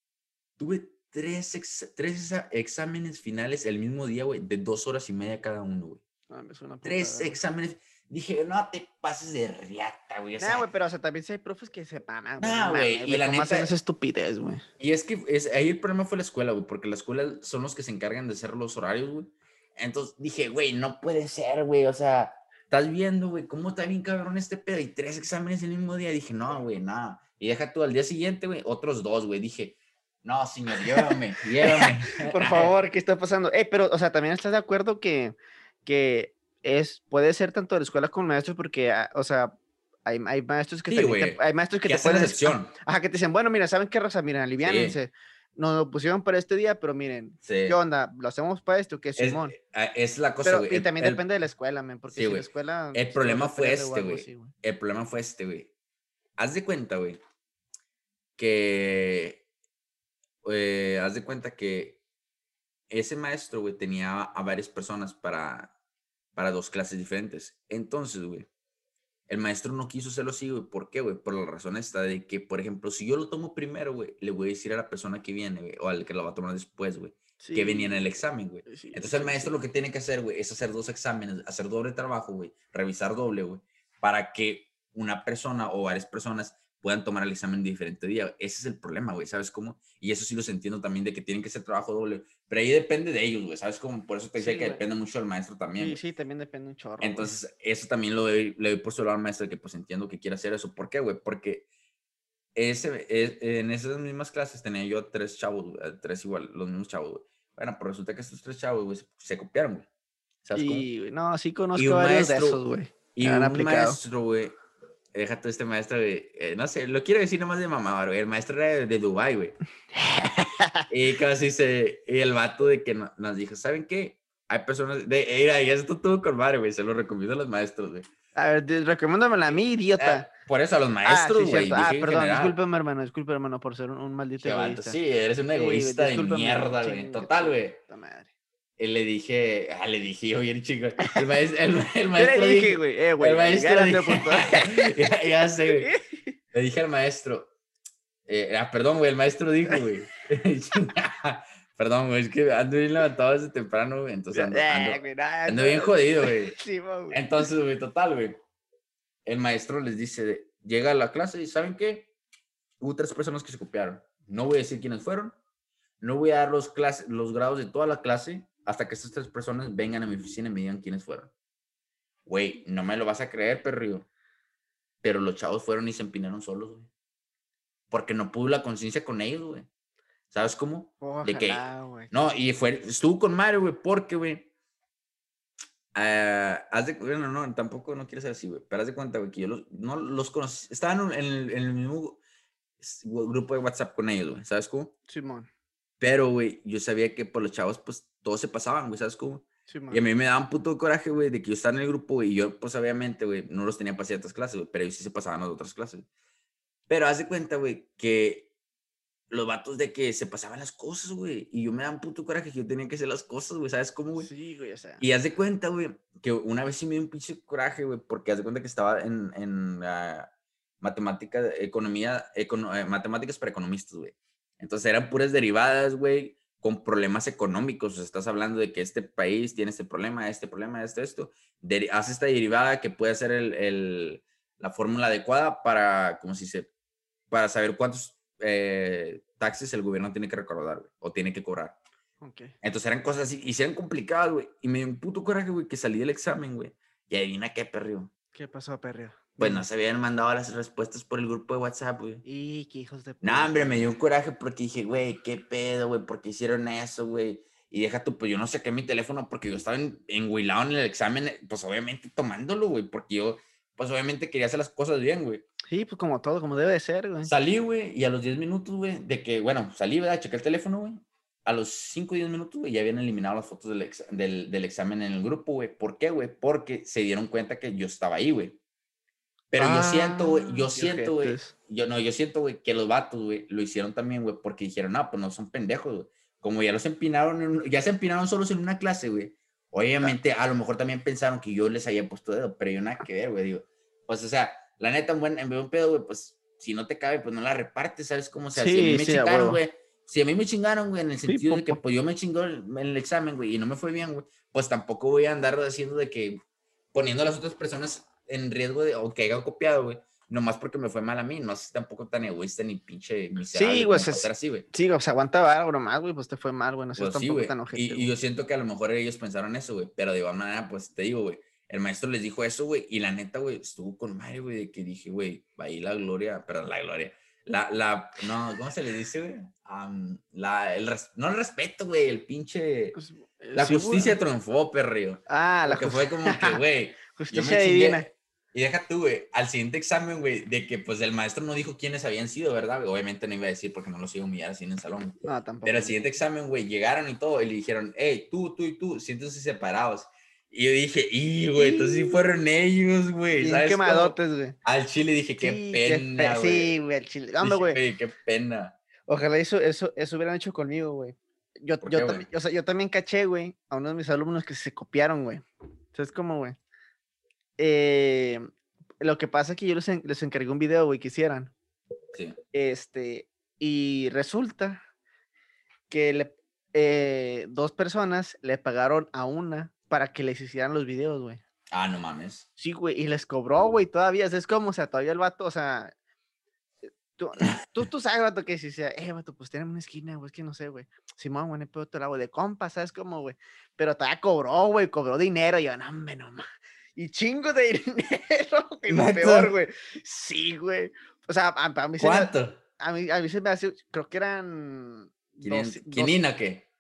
tuve tres, tres exámenes finales el mismo día, güey, de dos horas y media cada uno, güey. Ah, tres exámenes. Dije, no te pases de riata, güey. no, güey, pero o sea, también hay profes que se paman. No, güey. Y la neta. es estupidez, güey. Y es que es, ahí el problema fue la escuela, güey, porque la escuela son los que se encargan de hacer los horarios, güey. Entonces dije, güey, no puede ser, güey. O sea, estás viendo, güey, cómo está bien cabrón este pedo. Y tres exámenes el mismo día. Dije, no, güey, nada. Y deja tú al día siguiente, güey, otros dos, güey. Dije, no, señor, llévame, llévame. Por favor, ¿qué está pasando? Eh, pero, o sea, también estás de acuerdo que, que es, puede ser tanto de la escuela como maestros, porque, ah, o sea, hay, hay maestros que sí, te, hay maestros que, te pueden decir, ajá, que te dicen, bueno, mira, ¿saben qué raza? Miren, aliviánense. Sí. Nos lo pusieron para este día, pero miren, ¿qué onda? ¿Lo hacemos para esto? ¿Qué Simón? Es, ah, es la cosa, güey. Y también depende de la escuela, men, porque si la escuela... El problema fue este, güey. El problema fue este, güey. Haz de cuenta, güey, que eh, haz de cuenta que ese maestro, güey, tenía a varias personas para, para dos clases diferentes. Entonces, güey, el maestro no quiso hacerlo así, güey. ¿Por qué, güey? Por la razón esta de que, por ejemplo, si yo lo tomo primero, güey, le voy a decir a la persona que viene, güey, o al que lo va a tomar después, güey, que venía en el examen, güey. Entonces el maestro lo que tiene que hacer, güey, es hacer dos exámenes, hacer doble trabajo, güey, revisar doble, güey, para que una persona o varias personas puedan tomar el examen de diferente día. Ese es el problema, güey, ¿sabes cómo? Y eso sí los entiendo también de que tienen que hacer trabajo doble, pero ahí depende de ellos, güey, ¿sabes cómo? Por eso te decía que depende mucho del maestro también. Sí, sí, también depende un chorro. Entonces, eso también lo doy, le doy por su lado al maestro que pues entiendo que quiere hacer eso. ¿Por qué, güey? Porque ese, e, en esas mismas clases tenía yo tres chavos, tres igual, los mismos chavos, güey. Bueno, pues resulta que estos tres chavos, güey, se, copiaron, güey. ¿Sabes y, No, sí conozco varios de esos, güey. Y un maestro, güey, Déjate este maestro, güey. Eh, no sé, lo quiero decir nomás de mamá, güey. El maestro era de, Dubai, güey. y casi se. Y el vato de que nos dijo, ¿saben qué? Hay personas. De, mira, y esto tuvo con madre, güey. Se lo recomiendo a los maestros, güey. A ver, recomiéndamela a mí, idiota. Eh, por eso a los ah, maestros, güey. Ah, sí, ah perdón, discúlpeme, hermano, discúlpeme, hermano, por ser un, maldito egoísta. Sí, eres un egoísta de mierda, güey. Total, güey. Le dije, ah, le dije, oye, chico, el, maestro, el, el maestro le dije, güey, eh, güey, el maestro ya, ya, sé, güey. Le dije al maestro, eh, ah, perdón, güey, el maestro dijo, güey. perdón, güey, es que ando bien levantado desde temprano, güey, entonces ando, ando, bien jodido, güey. entonces, güey, total, güey. El maestro les dice, llega a la clase y ¿saben qué? Hubo tres personas que se copiaron. No voy a decir quiénes fueron. No voy a dar los, clases, los grados de toda la clase hasta que estas tres personas vengan a mi oficina y me digan quiénes fueron. Güey, no me lo vas a creer, perrío. Pero los chavos fueron y se empinaron solos, güey. Porque no pudo la conciencia con ellos, güey. ¿Sabes cómo? de que no, y fue, estuvo con Mario, güey, porque, güey. Uh, haz de, bueno, no, tampoco no quiero ser así, güey, pero haz de cuenta, güey, que yo los, no los conocí, estaban en el, en el mismo grupo de WhatsApp con ellos, güey, ¿sabes cómo? Simón. Pero, güey, yo sabía que por los chavos, pues, todos se pasaban, güey, ¿sabes cómo? y a mí me daba un puto coraje, güey, de que yo estaba en el grupo, güey, y yo, pues, obviamente, güey, no los tenía para ciertas clases, güey, pero ellos sí se pasaban a otras clases. Pero haz de cuenta, güey, que los vatos de que se pasaban las cosas, güey, y yo me daba un puto coraje que yo tenía que hacer las cosas, güey, ¿sabes cómo, güey? Sí, güey, o sea. Y haz de cuenta, güey, que una vez sí me dio un pinche coraje, güey, porque haz de cuenta que estaba en, en matemática, economía, eh, matemáticas para economistas, güey. Entonces eran puras derivadas, güey, con problemas económicos. O sea, estás hablando de que este país tiene este problema, este problema, esto, esto. Haz esta derivada que puede ser el, la fórmula adecuada para, como si se, para saber cuántos eh, taxes el gobierno tiene que recordar, güey, o tiene que cobrar. Okay. Entonces eran cosas así, y eran complicadas, güey. Y me dio un puto coraje, güey, que salí del examen, güey. Y adivina qué, perrio. ¿Qué pasó, perrio? Pues no se habían mandado las respuestas por el grupo de WhatsApp, güey. Y qué hijos de No, hombre, me dio un coraje porque dije, güey, qué pedo, güey, ¿por qué hicieron eso, güey? Y deja tú, pues yo no saqué mi teléfono porque yo estaba en, en el examen, pues obviamente tomándolo, güey, porque yo, pues obviamente quería hacer las cosas bien, güey. Sí, pues como todo, como debe de ser, güey. Salí, güey, y a los 10 minutos, güey, de que, bueno, salí, ¿verdad? Chequé el teléfono, güey. A los 5 o 10 minutos, güey, ya habían eliminado las fotos del, del, del examen en el grupo, güey. ¿Por qué, güey? Porque se dieron cuenta que yo estaba ahí, güey. Pero yo siento, güey, yo ah, siento, güey, yo no, yo siento, güey, que los vatos, güey, lo hicieron también, güey, porque dijeron, no, pues no son pendejos, güey. Como ya los empinaron, ya se empinaron solos en una clase, güey. Obviamente, a lo mejor también pensaron que yo les había puesto dedo, pero yo nada que ver, güey, digo. Pues, o sea, la neta, en en un pedo, güey, pues, si no te cabe, pues no la repartes, ¿sabes cómo? O sea, si a mí me chingaron, güey, si a mí me chingaron, güey, en el sentido de que, pues, yo me chingó en el examen, güey, y no me fue bien, güey, pues tampoco voy a andar haciendo de que poniendo a las otras personas en riesgo de, o que haya copiado, güey, nomás porque me fue mal a mí, no sé tampoco tan egoísta ni pinche miserable. Sí, güey, así, güey. Sí, o sea, aguantaba algo nomás, güey, pues te fue mal, güey, no sé, pues tampoco sí, tan ojete, y, y, yo siento que a lo mejor ellos pensaron eso, güey, pero de igual manera, pues te digo, güey, el maestro les dijo eso, güey, y la neta, güey, estuvo con Mario, güey, de que dije, güey, va ahí la gloria, perdón, la gloria, la, la, no, ¿cómo se le dice, güey? la, el, no el respeto, güey, el pinche, pues, la justicia triunfó, perrío. Ah, la que fue como que, güey, justicia divina. Y deja tú, güey, al siguiente examen, güey, de que pues el maestro no dijo quiénes habían sido, ¿verdad? Obviamente no iba a decir porque no los iba a humillar así en el salón. No, tampoco. Pero al siguiente examen, güey, llegaron y todo, y le dijeron, hey, tú, tú y tú, siéntense separados. Y yo dije, y güey, entonces sí fueron ellos, güey. ¿sabes quemadotes, güey. Al chile dije, qué pena, güey. Sí, güey, al chile. Hombre, güey. Qué pena. Ojalá eso, eso, eso hubieran hecho conmigo, güey. yo, ¿Por yo, qué, también, o sea, yo también caché, güey, a uno de mis alumnos que se copiaron, güey. Entonces, como, güey. Eh, lo que pasa es que yo les, en- les encargué un video, güey, que hicieran. Sí. Este, y resulta que le, eh, dos personas le pagaron a una para que les hicieran los videos, güey. Ah, no mames. Sí, güey, y les cobró, güey, todavía. Es como, o sea, todavía el vato, o sea, eh, tú, tú, tú sabes, vato, que si sea, eh, vato, pues tenemos una esquina, güey, es que no sé, güey. Simón, güey, pero te lado de compa, ¿sabes cómo, güey? Pero todavía cobró, güey, cobró dinero. Y yo, no, hombre, no ma-". Y chingo de dinero, güey, lo peor, güey. Sí, güey. O sea, a, a mí se me, ¿Cuánto? a mí, a mí se me hace, creo que eran. ¿Quinien- doce- dos- ¿Quinina qué?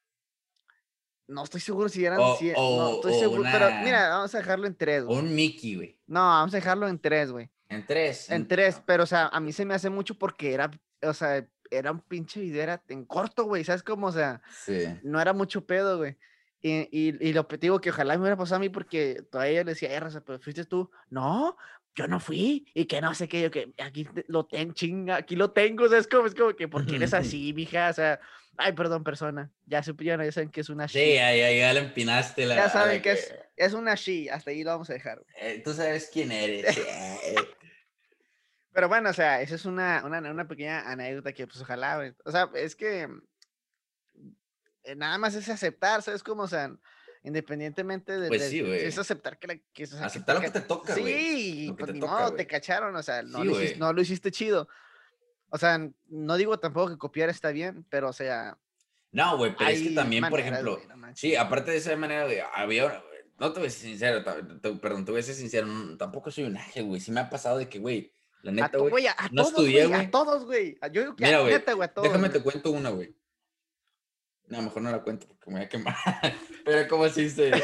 no estoy seguro si eran O- 100. o- no, estoy seguro. Pero mira, vamos a dejarlo en tres, güey. un Mickey, güey. No, vamos a dejarlo en tres, güey. En tres. En tres, pero o sea, a mí se me hace mucho porque era, o sea, era un pinche video, era en corto, güey, ¿sabes cómo? O sea, Sí. no era mucho pedo, güey. Y, y, y lo digo que ojalá me hubiera pasado a mí porque todavía le decía, eh, Raza, pero fuiste tú. No, yo no fui. Y que no sé qué, yo que aquí lo tengo, chinga, aquí lo tengo. O sea, es como, es como que, ¿por qué eres así, mija? O sea, ay, perdón, persona. Ya supieron, ya saben que es una Sí, she. ya, ya, ya le empinaste la. Ya la saben que es, es una she. Hasta ahí lo vamos a dejar. Eh, Tú sabes quién eres. eh. Pero bueno, o sea, esa es una, una, una pequeña anécdota que, pues, ojalá. O sea, es que nada más es aceptar, ¿sabes cómo? O sea, independientemente de, Pues de- sí, es güey. aceptar que, la, que, o sea, que Aceptar lo que te toca, güey. Sí, Lo que pues te ni toca, modo, güey. te cacharon, o sea, no, Sí, lo hiciste, no lo hiciste chido. O sea, no digo tampoco que copiar está bien, pero o sea, No, güey, pero es que también, por ejemplo, güey, no sí, aparte de esa manera, güey, había, no te voy a ser sincero, te- perdón, te voy a ser sincero, no, tampoco soy un ángel, güey, sí me ha pasado de que, güey, la neta, güey, no todos, estudié, güey, a todos, güey. Yo digo que Mira, a, neta, güey, a todos. déjame te cuento una, güey. No, mejor no la cuento porque me voy a quemar, pero como si se...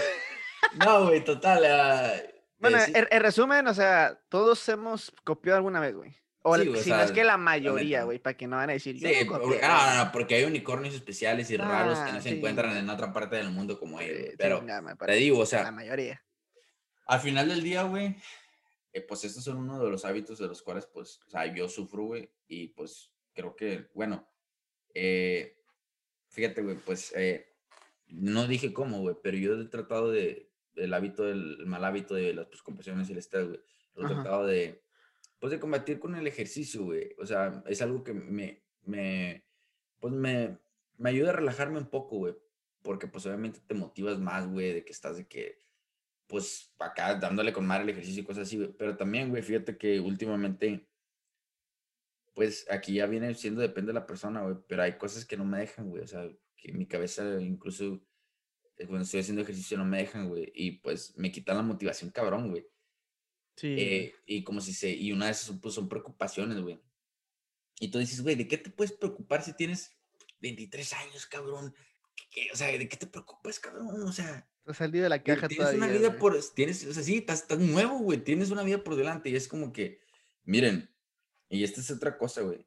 No, güey, total, ah, Bueno, eh, sí, en, en resumen, o sea, todos hemos copiado alguna vez, güey. O Sí, si no es que la la mayoría, güey, para que no van a decir. Sí, no copié, ah, güey". no, no, porque hay unicornios especiales y raros que Ah, no se sí, encuentran en otra parte del mundo como ellos, pero me te digo, o La sea, mayoría. al final del día, güey, eh, pues estos son uno de los hábitos de los cuales, pues, o sea, yo sufro, güey, y pues creo que, bueno, eh, fíjate, güey, pues, eh, no dije cómo, güey, pero yo he tratado de, el hábito, del el mal hábito de las pues, compulsiones y el estrés, güey, lo he tratado de, pues, de combatir con el ejercicio, güey, o sea, es algo que me, me, pues, me, me ayuda a relajarme un poco, güey, porque, pues, obviamente te motivas más, güey, de que estás de que, pues acá dándole con madre el ejercicio y cosas así, güey. Pero también, güey, fíjate que últimamente, pues aquí ya viene siendo, depende de la persona, güey, pero hay cosas que no me dejan, güey. O sea, que mi cabeza incluso eh, cuando estoy haciendo ejercicio no me dejan, güey. Y pues me quitan la motivación, cabrón, güey. Sí. Eh, y como si se, y una de esas pues, son preocupaciones, güey. Y tú dices, güey, ¿de qué te puedes preocupar si tienes 23 años, cabrón? ¿Qué- o sea, ¿de qué te preocupas, cabrón? O sea, has salido de la caja tienes todavía. una vida por, tienes, o sea, sí, estás, estás nuevo, güey, tienes una vida por delante y es como que, miren, y esta es otra cosa, güey,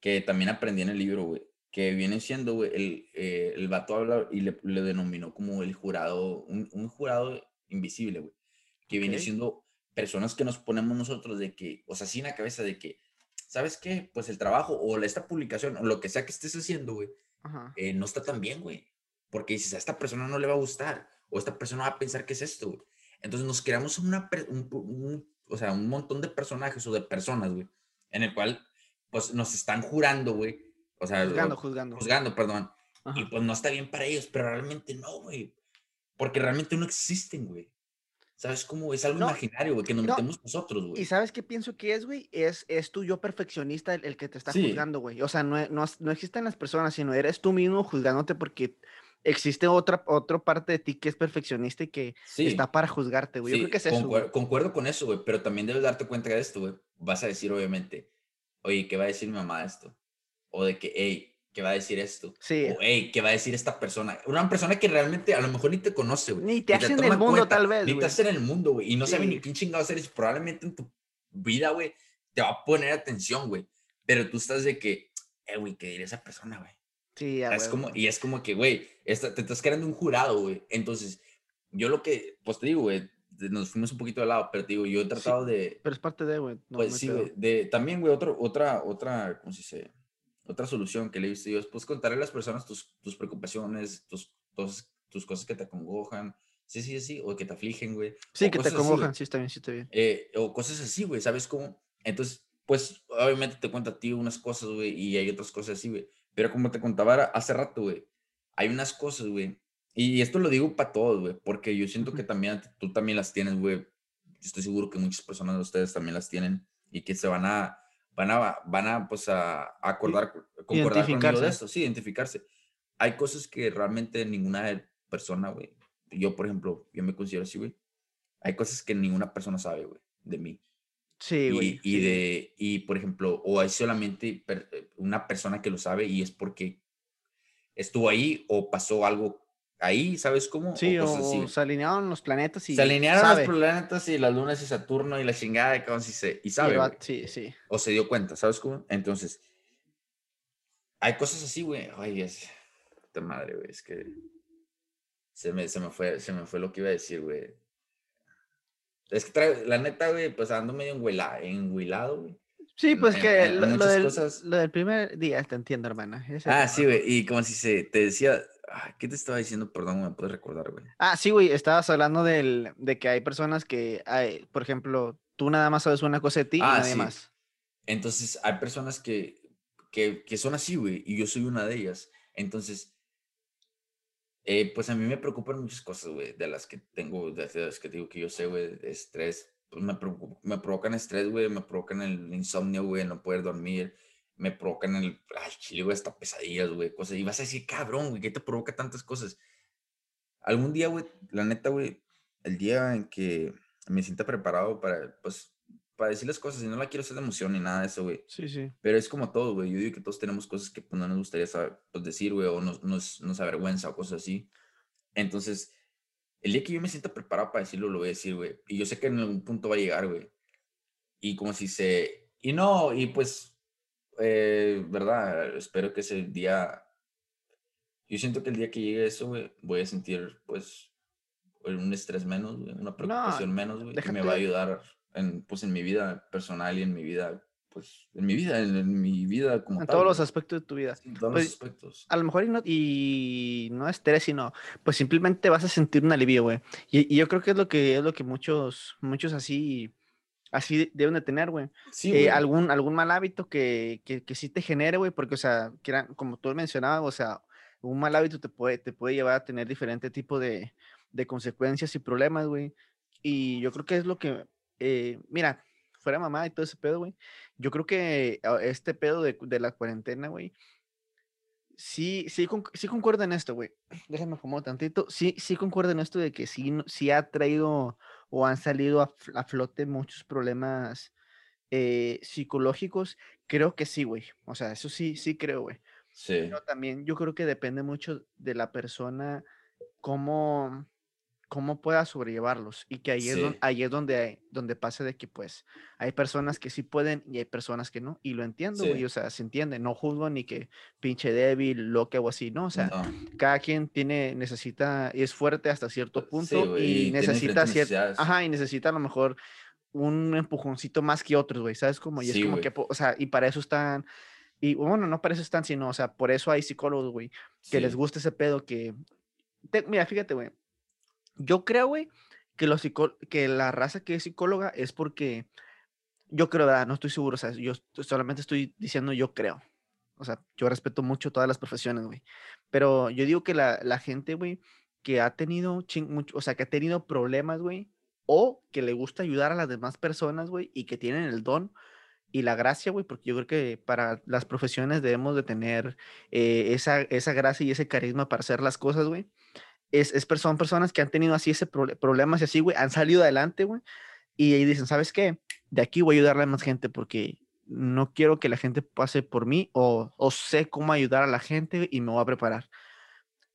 que también aprendí en el libro, güey, que viene siendo, güey, el, eh, el vato habla y le, le denominó como el jurado, un, un jurado invisible, güey, que viene siendo personas que nos ponemos nosotros de que, o sea, en la cabeza de que, ¿sabes qué? Pues el trabajo o esta publicación o lo que sea que estés haciendo, güey, eh, no está tan bien, güey. Porque dices, a esta persona no le va a gustar, o esta persona va a pensar que es esto, güey. Entonces nos creamos una, un- o sea, un montón de personajes o de personas, güey, en el cual, pues, nos están jurando, güey. O sea, Juzgando, o- juzgando. juzgando, perdón. Ajá. Y pues no está bien para ellos, pero realmente no, güey. Porque realmente no existen, güey. ¿Sabes cómo? Es algo No, imaginario, güey, que nos no, metemos nosotros, ¿Y güey. sabes qué pienso que es, güey? Es, es tu yo perfeccionista el, el que te está Sí. juzgando, güey. O sea, no, no, no existen las personas, sino eres tú mismo juzgándote porque existe otra, otra parte de ti que es perfeccionista y que Sí. está para juzgarte, güey. Yo creo Sí, que es eso, güey. concuerdo con eso, güey, pero también debes darte cuenta de esto, güey. Vas a decir, obviamente, oye, ¿qué va a decir mi mamá de esto? O de que, hey, ¿qué va a decir esto? Sí. O, hey, ¿qué va a decir esta persona? Una persona que realmente a lo mejor ni te conoce, güey. Ni te hace en el mundo, cuenta, tal vez, Ni güey. te hace en el mundo, güey. Y no sabe ni Sí. quién chingados eres. Probablemente en tu vida, güey, te va a poner atención, güey. Pero tú estás de que, eh, güey, ¿qué diría esa persona, güey? Sí, a Es como, y es como que, güey, esta- te estás creando un jurado, güey. Entonces, yo lo que, pues te digo, güey, nos fuimos un poquito de lado, pero te digo, yo he tratado de, Pero es parte de, güey. No, pues sí, güey, de, también, güey, otro, otra, otra, ¿cómo se dice? otra solución que le he visto yo es pues contarle a las personas tus, tus preocupaciones, tus, tus, tus cosas que te acongojan, sí, sí, sí, o que te afligen, güey. Sí, o que te cosas así, acongojan, sí, está bien, sí, está bien. Eh, o cosas así, güey, ¿sabes cómo? Entonces, pues, obviamente te cuento a ti unas cosas, güey, y hay otras cosas así, güey. Pero como te contaba hace rato, güey, hay unas cosas, güey, y esto lo digo para todos, güey, porque yo siento que también tú también las tienes, güey. Estoy seguro que muchas personas de ustedes también las tienen y que se van a, van a, van a, pues, a, acordar, concordar conmigo de esto, sí, identificarse. Hay cosas que realmente ninguna persona, güey, yo, por ejemplo, yo me considero así, güey, hay cosas que ninguna persona sabe, güey, de mí. Sí, güey. Y, y sí. de, y por ejemplo, o hay solamente eh, una persona que lo sabe y es porque estuvo ahí o pasó algo ahí, ¿sabes cómo? Sí, o o, cosas se alinearon los planetas y Se alinearon sabe. los planetas y las lunas y Saturno y la chingada de cabrón, sí se- y Y sabe, vato- sí, sí. O se dio cuenta, ¿sabes cómo? Entonces, hay cosas así, güey. Ay, es. Puta madre, güey. Es que. Se me, se me fue, se me fue lo que iba a decir, güey. Es que trae, la neta, güey, pues ando medio enhuilado, güey. Sí, pues en- que en lo, lo del, cosas. lo del primer día, te entiendo, hermana. ese Ah, sí, güey. Y como si se te decía. ay, ¿Qué te estaba diciendo? Perdón, me puedes recordar, güey. Ah, sí, güey, estabas hablando del, de que hay personas que, hay, por ejemplo, tú nada más sabes una cosa de ti y Ah, nadie sí. más. Entonces, hay personas que, que, que son así, güey, y yo soy una de ellas. Entonces, eh, pues a mí me preocupan muchas cosas, güey, de las que tengo, de las que digo que yo sé, güey, estrés. Pues me, me provocan estrés, güey, me provocan el insomnio, güey, no poder dormir, me provocan el, ay, chile, güey, hasta pesadillas, güey, cosas. Y vas a decir, cabrón, güey, ¿qué te provoca tantas cosas? Algún día, güey, la neta, güey, el día en que me sienta preparado para, pues, para decir las cosas, y no la quiero hacer de emoción ni nada de eso, güey. Sí, sí. Pero es como todo, güey. Yo digo que todos tenemos cosas que pues, no nos gustaría saber, pues, decir, güey, o nos, nos, nos avergüenza o cosas así. Entonces, el día que yo me sienta preparado para decirlo, lo voy a decir, güey. Y yo sé que en algún punto va a llegar, güey. Y como si se... Y no, y pues, eh, ¿verdad? Espero que ese día... Yo siento que el día que llegue eso, güey, voy a sentir, pues, un estrés menos, güey, una preocupación menos, güey, que me va a ayudar en, pues, en mi vida personal y en mi vida, pues, en mi vida, en, en mi vida como En tal, todos los aspectos de tu vida. Sí, en todos Pues, los aspectos. A lo mejor y no, y no estrés, sino pues simplemente vas a sentir un alivio, güey. Y, y yo creo que es lo que es lo que muchos, muchos así, así de- deben de tener, güey. Sí, Eh, algún, algún mal hábito que, que, que sí te genere, güey, porque, o sea, que era- como tú mencionabas, o sea, un mal hábito te puede, te puede llevar a tener diferente tipo de, de consecuencias y problemas, güey. Y yo creo que es lo que, eh, mira, fuera mamá y todo ese pedo, güey. Yo creo que ah, este pedo de, de la cuarentena, güey, sí, sí, sí concuerdo en esto, güey. Déjame acomodo tantito. Sí, sí concuerdo en esto de que sí, sí ha traído o han salido a, a flote muchos problemas eh, psicológicos. Creo que sí, güey. O sea, eso sí, sí creo, güey. Sí, Pero también yo creo que depende mucho de la persona cómo, cómo pueda sobrellevarlos. Y que ahí es, don- Sí. ahí es donde, donde pasa de que pues hay personas que sí pueden y hay personas que no. Y lo entiendo, güey. Sí. O sea, se entiende. No juzgo ni que pinche débil, loca o así, ¿no? O sea, no, cada quien tiene, necesita, es fuerte hasta cierto sí, punto güey, y necesita cierto, ajá, y necesita a lo mejor un empujoncito más que otros, güey, ¿sabes? Como, y es Sí, como güey. que, o sea, y para eso están, y bueno, no para eso están, sino, o sea, por eso hay psicólogos, güey, que les Sí, gusta ese pedo que, te- mira, fíjate, güey, yo creo, güey, que, que la raza que es psicóloga es porque, yo creo, ¿verdad? No estoy seguro, o sea, yo solamente estoy diciendo yo creo. O sea, yo respeto mucho todas las profesiones, güey. Pero yo digo que la, la gente, güey, que ha tenido, chin- mucho, o sea, que ha tenido problemas, güey, o que le gusta ayudar a las demás personas, güey, y que tienen el don y la gracia, güey, porque yo creo que para las profesiones debemos de tener eh, esa, esa gracia y ese carisma para hacer las cosas, güey. Es, es, son personas que han tenido así ese prole- problemas y así, güey, han salido adelante, güey, y ahí dicen, ¿sabes qué? De aquí voy a ayudarle a más gente porque no quiero que la gente pase por mí o, o sé cómo ayudar a la gente y me voy a preparar.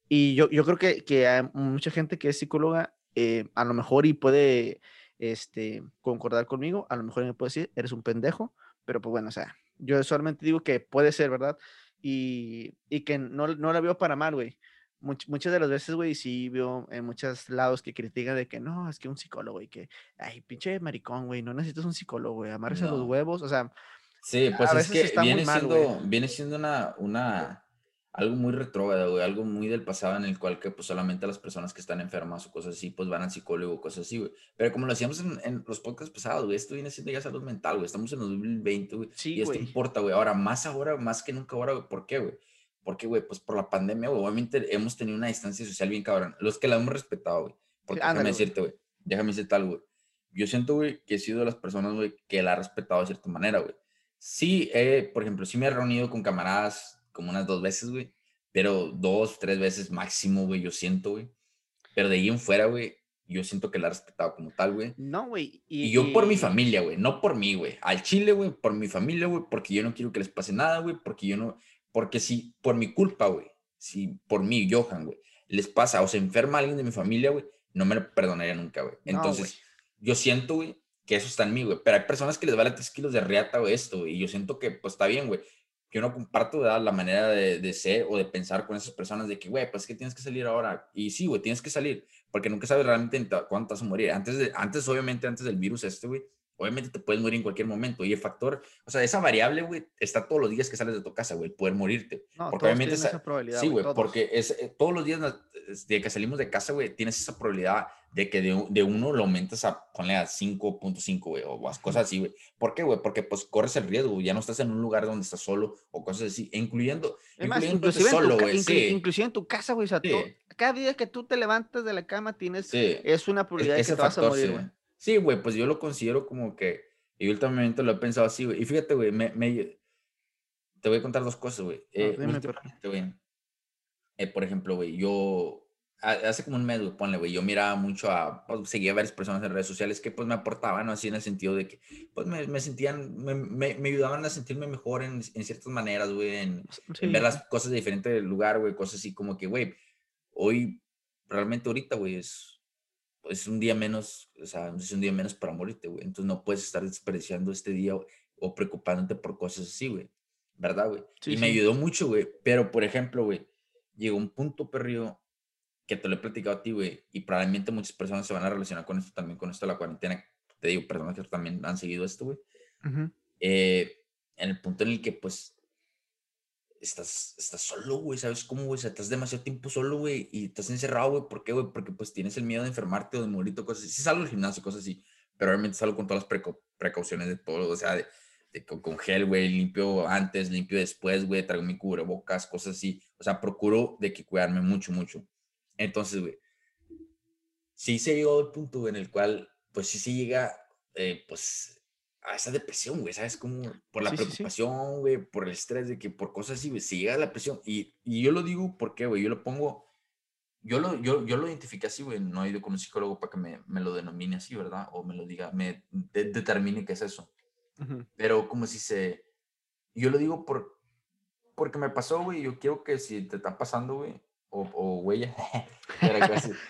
Y yo, yo creo que, que hay mucha gente que es psicóloga, eh, a lo mejor y puede este, concordar conmigo, a lo mejor me puede decir, eres un pendejo, pero pues bueno, o sea, yo solamente digo que puede ser, ¿verdad? Y, y que no, no la veo para mal, güey. Much- muchas de las veces, güey, sí veo en muchos lados que critican de que no, es que un psicólogo, y que, ay, pinche maricón, güey, no necesitas un psicólogo, güey, amarse a los No. huevos, o sea, Sí, pues es que viene, siendo, viene siendo una, una, algo muy retrógrado, güey, algo muy del pasado en el cual que pues solamente las personas que están enfermas o cosas así, pues van al psicólogo, cosas así, güey. Pero como lo hacíamos en, en los podcasts pasados, güey, esto viene siendo ya salud mental, güey. Estamos en 2020, güey. Sí, y esto importa, güey. Ahora, más ahora, más que nunca ahora, güey. ¿Por qué, güey? Porque, güey, pues por la pandemia, güey, obviamente hemos tenido una distancia social bien cabrón. Los que la hemos respetado, güey. Porque déjame decirte, güey, déjame decirte algo, güey. Yo siento, güey, que he sido de las personas, güey, que la ha respetado de cierta manera, güey. Sí, eh, por ejemplo, sí me he reunido con camaradas como unas dos veces, güey pero dos, tres veces máximo, güey, yo siento, güey. Pero de ahí en fuera, güey, yo siento que la ha respetado como tal, güey. No, güey. Y, yo por mi familia, güey, no por mí, güey. Al Chile, güey, por mi familia, güey, porque yo no quiero que les pase nada, güey, porque yo no, porque si por mi culpa, güey, si por mí, Johan, güey, les pasa o se enferma alguien de mi familia, güey, no me lo perdonaría nunca, güey. Entonces, yo siento, güey, que eso está en mí, güey. Pero hay personas que les vale tres kilos de riata o esto, güey, y yo siento que, pues, está bien, güey que no comparto la manera de, de, ser o de pensar con esas personas de que, güey, pues que tienes que salir ahora. Y sí, güey, tienes que salir, porque nunca sabes realmente cuánto vas a morir. Antes, de, antes obviamente, antes del virus este, güey, obviamente te puedes morir en cualquier momento. Y el factor, o sea, esa variable, güey, está todos los días que sales de tu casa, güey, poder morirte. porque obviamente esa, probabilidad. Sí, güey, porque es, eh, todos los días de que salimos de casa, güey, tienes esa probabilidad de que de, de uno lo aumentas a, ponle a 5.5, güey, o cosas así, güey. ¿Por qué, güey? Porque pues corres el riesgo, ya no estás en un lugar donde estás solo o cosas así, incluyendo, inclusive solo, güey. Inclusive en tu casa, güey, o sea, cada día que tú te levantas de la cama tienes, es una probabilidad de que te vas a morir, güey. Sí, güey, pues yo lo considero como que, y últimamente lo he pensado así, güey. Y fíjate, güey, me, me, te voy a contar dos cosas, güey. Eh, eh, por ejemplo, güey, yo hace como un mes, güey, ponle, güey, yo miraba mucho a, pues, seguía a varias personas en redes sociales que pues me aportaban, ¿no? Así en el sentido de que, pues me, me sentían, me, me, ayudaban a sentirme mejor en, en ciertas maneras, güey, en, ver las cosas de diferente lugar, güey, cosas así como que, güey, hoy, realmente ahorita, güey, es, es un día menos, o sea, es un día menos para morirte, güey, entonces no puedes estar desperdiciando este día o, o preocupándote por cosas así, güey, ¿verdad, güey? y me ayudó mucho, güey, pero, por ejemplo, güey, llegó un punto, perrio, que te lo he platicado a ti, güey, y probablemente muchas personas se van a relacionar con esto también, con esto de la cuarentena. Te digo, personas que también han seguido esto, güey. Eh, en el punto en el que, pues, estás, estás solo, güey, ¿sabes cómo, güey? O sea, estás demasiado tiempo solo, güey, y estás encerrado, güey. ¿Por qué, güey? Porque, pues, tienes el miedo de enfermarte o de morir o cosas así. Sí salgo al gimnasio, cosas así, pero realmente salgo con todas las precauciones de todo, o sea, de, con, gel, güey, limpio antes, limpio después, güey, traigo mi cubrebocas, cosas así. O sea, procuro de que cuidarme mucho, mucho. Entonces, güey, sí se llegó al punto en el cual, pues sí se llega, eh, pues, a esa depresión, güey, ¿sabes? Como por la preocupación, güey, por el estrés de que por cosas así, güey, se llega la presión. Y, y yo lo digo porque, güey, yo lo pongo, yo lo, yo, yo lo identifiqué así, güey, no he ido con un psicólogo para que me, me lo denomine así, ¿verdad? O me lo diga, me determine qué es eso. Pero como si se, yo lo digo por, porque me pasó, güey, yo quiero que si te está pasando, güey, o, o huella,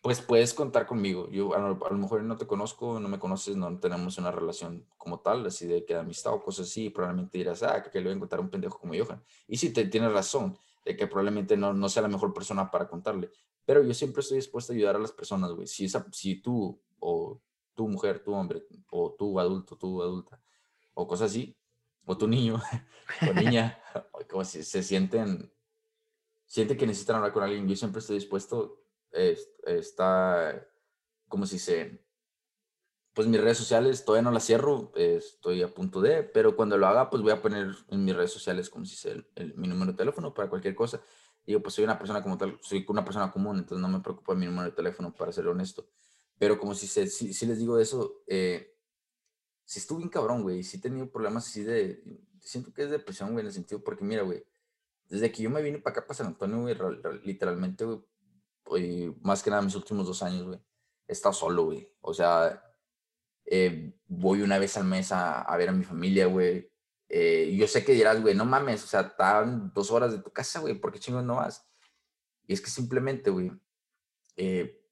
pues puedes contar conmigo. Yo a lo, mejor no te conozco, no me conoces, no tenemos una relación como tal, así de que amistad o cosas así, probablemente dirás, ah, que le voy a encontrar un pendejo como Johan. Y sí, te tienes razón, de que probablemente no, no sea la mejor persona para contarle, pero yo siempre estoy dispuesto a ayudar a las personas, güey. Si, esa, si tú o tu mujer, tu hombre, o tu adulto, tu adulta, o cosas así, o tu niño o niña, como si se sienten siente que necesitan hablar con alguien, yo siempre estoy dispuesto, está, como si se, pues mis redes sociales todavía no las cierro, estoy a punto de, pero cuando lo haga, pues voy a poner en mis redes sociales como si sea el, mi número de teléfono para cualquier cosa. Digo, pues soy una persona como tal, soy una persona común, entonces no me preocupa mi número de teléfono, para ser honesto. Pero como si, se, si, les digo eso, eh, si estuve bien cabrón, güey, si he tenido problemas así de, siento que es depresión, güey, en el sentido, porque mira, güey, desde que yo me vine para acá, para San Antonio, güey, literalmente, güey, más que nada mis últimos dos años, güey, he estado solo, güey. O sea, eh, voy una vez al mes a, a ver a mi familia, güey. Eh, yo sé que dirás, güey, no mames, o sea, están dos horas de tu casa, güey, ¿por qué chingos no vas? Y es que simplemente, güey, eh,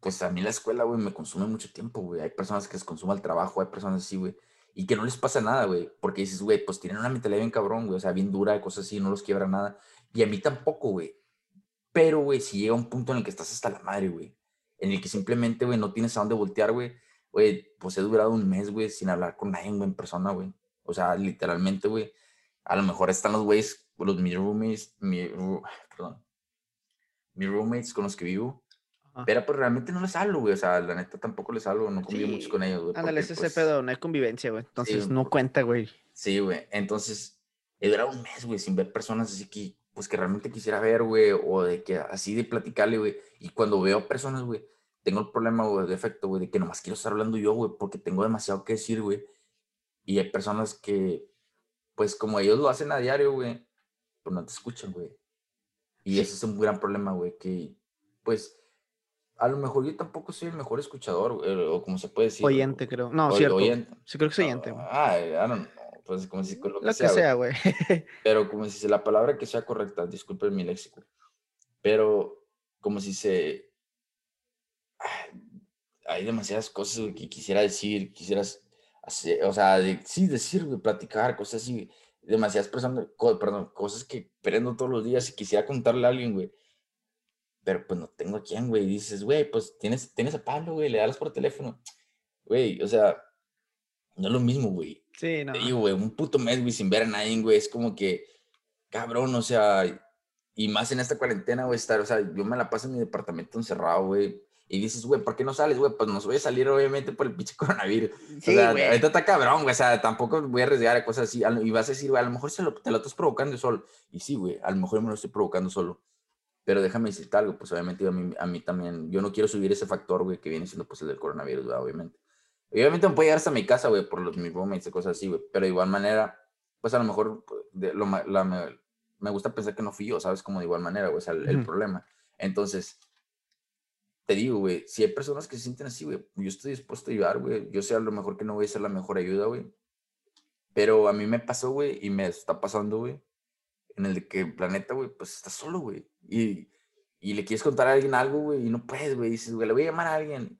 pues a mí la escuela, güey, me consume mucho tiempo, güey. Hay personas que les consume el trabajo, hay personas así, güey y que no les pasa nada, güey, porque dices, güey, pues tienen una mentalidad bien cabrón, güey, o sea, bien dura, cosas así, no los quiebra nada. Y a mí tampoco, güey. Pero, güey, si llega un punto en el que estás hasta la madre, güey, en el que simplemente, güey, no tienes a dónde voltear, güey, güey, pues he durado un mes, güey, sin hablar con nadie, güey, en persona, güey. O sea, literalmente, güey, a lo mejor están los güeyes, los mis roommates, mi, perdón, mis roommates con los que vivo, pero pues realmente no les hablo, güey. O sea, la neta tampoco les hablo, no convivo mucho con ellos, güey. Ándale, ese pues, pedo, no hay convivencia, güey. Entonces no cuenta, güey. Sí, güey. Entonces, he durado un mes, güey, sin ver personas así que, pues que realmente quisiera ver, güey, o de que así de platicarle, güey. Y cuando veo personas, güey, tengo el problema, güey, de efecto, güey, de que nomás quiero estar hablando yo, güey, porque tengo demasiado que decir, güey. Y hay personas que, pues como ellos lo hacen a diario, güey, pues no te escuchan, güey. Y ese es un gran problema, güey, que, pues, a lo mejor yo tampoco soy el mejor escuchador, o como se puede decir. Oyente, creo. No, cierto. Sí, creo que soy oyente. Ah, I don't Pues como si lo que, lo que sea, güey. Pero como si la palabra que sea correcta, disculpen mi léxico. Pero como si se. Hay demasiadas cosas que quisiera decir, quisieras hacer, o sea, sí, decir, platicar, cosas así. Demasiadas personas, perdón, cosas que prendo todos los días y quisiera contarle a alguien, güey pero pues no tengo a quién, güey. Dices, güey, pues tienes, tienes a Pablo, güey, le das por teléfono. Güey, o sea, no es lo mismo, güey. Sí, no. Digo, güey, un puto mes, güey, sin ver a nadie, güey, es como que, cabrón, o sea, y más en esta cuarentena, güey, estar, o sea, yo me la paso en mi departamento encerrado, güey. Y dices, güey, ¿por qué no sales, güey? Pues nos voy a salir, obviamente, por el pinche coronavirus. Sí, o sea, ahorita está cabrón, güey. O sea, tampoco voy a arriesgar a cosas así. Y vas a decir, güey, a lo mejor se lo, te lo estás provocando solo. Y sí, güey, a lo mejor me lo estoy provocando solo. Pero déjame decirte algo, pues obviamente a mí, a mí también, yo no quiero subir ese factor, güey, que viene siendo pues el del coronavirus, obviamente. Obviamente me puede llegar hasta mi casa, güey, por los mis roommates y cosas así, güey. Pero de igual manera, pues a lo mejor de, lo, la, me, me, gusta pensar que no fui yo, ¿sabes? Como de igual manera, güey, o sea, el, problema. Entonces, te digo, güey, si hay personas que se sienten así, güey, yo estoy dispuesto a ayudar, güey. Yo sé a lo mejor que no voy a ser la mejor ayuda, güey. Pero a mí me pasó, güey, y me está pasando, güey, en el de que el planeta, güey, pues está solo, güey. Y, y le quieres contar a alguien algo, güey, y no puedes, güey. Dices, güey, le voy a llamar a alguien.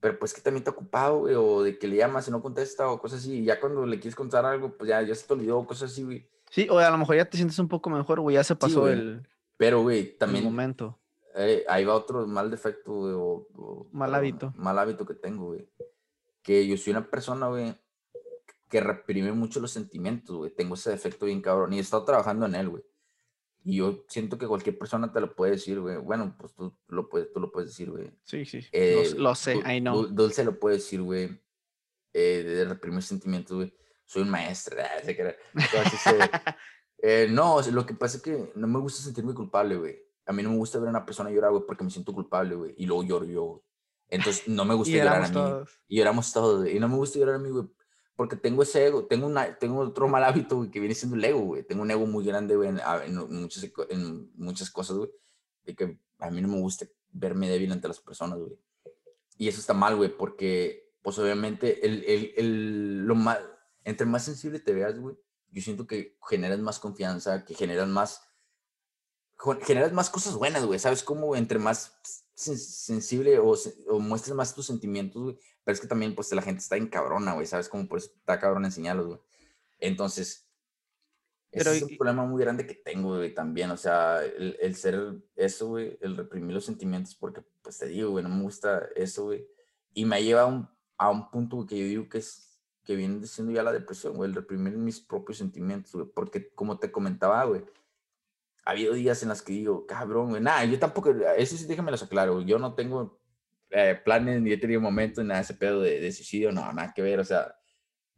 Pero pues que también está ocupado, güey, o de que le llamas y no contesta, o cosas así. Y ya cuando le quieres contar algo, pues ya, ya se te olvidó, cosas así, güey. Sí, o a lo mejor ya te sientes un poco mejor, güey, ya se pasó el. Pero, güey, también. El momento. Eh, ahí va otro mal defecto, güey, o, Mal hábito. Mal hábito que tengo, güey. Que yo soy una persona, güey, que reprime mucho los sentimientos, güey. Tengo ese defecto bien cabrón. Y he estado trabajando en él, güey. Y yo siento que cualquier persona te lo puede decir, güey. Bueno, pues tú lo puedes, tú lo puedes decir, güey. Sí, sí. Eh, lo, sé, I know. Dulce lo puede decir, güey. Eh, de reprimir sentimientos, güey. Soy un maestro. Entonces, eh, no, lo que pasa es que no me gusta sentirme culpable, güey. A mí no me gusta ver a una persona llorar, güey, porque me siento culpable, güey. Y luego lloro yo, Entonces, no me gusta llorar a mí. Y lloramos todos, güey. Y no me gusta llorar a mí, güey, porque tengo ese ego, tengo, una, tengo otro mal hábito, güey, que viene siendo el ego, güey. Tengo un ego muy grande, güey, en, en, muchas, en muchas cosas, güey, de que a mí no me gusta verme débil ante las personas, güey. Y eso está mal, güey, porque, pues, obviamente, el, el, el, lo mal, entre más sensible te veas, güey, yo siento que generas más confianza, que generas más, generas más cosas buenas, güey, ¿sabes cómo? Entre más sensible o, o muestres más tus sentimientos, güey, pero es que también, pues, la gente está en cabrona, güey, ¿sabes? Como por eso está cabrón enseñarlos, güey. Entonces, ese es un problema muy grande que tengo, güey, también. O sea, el, el ser eso, güey, el reprimir los sentimientos, porque, pues, te digo, güey, no me gusta eso, güey. Y me lleva a un, a un punto que yo digo que es, que viene siendo ya la depresión, güey, el reprimir mis propios sentimientos, güey. Porque, como te comentaba, güey, ha habido días en los que digo, cabrón, güey, nada, yo tampoco, eso sí déjame lo aclaro, yo no tengo eh, planes, ni he tenido momentos, nada ese pedo de, de, suicidio, no, nada que ver, o sea,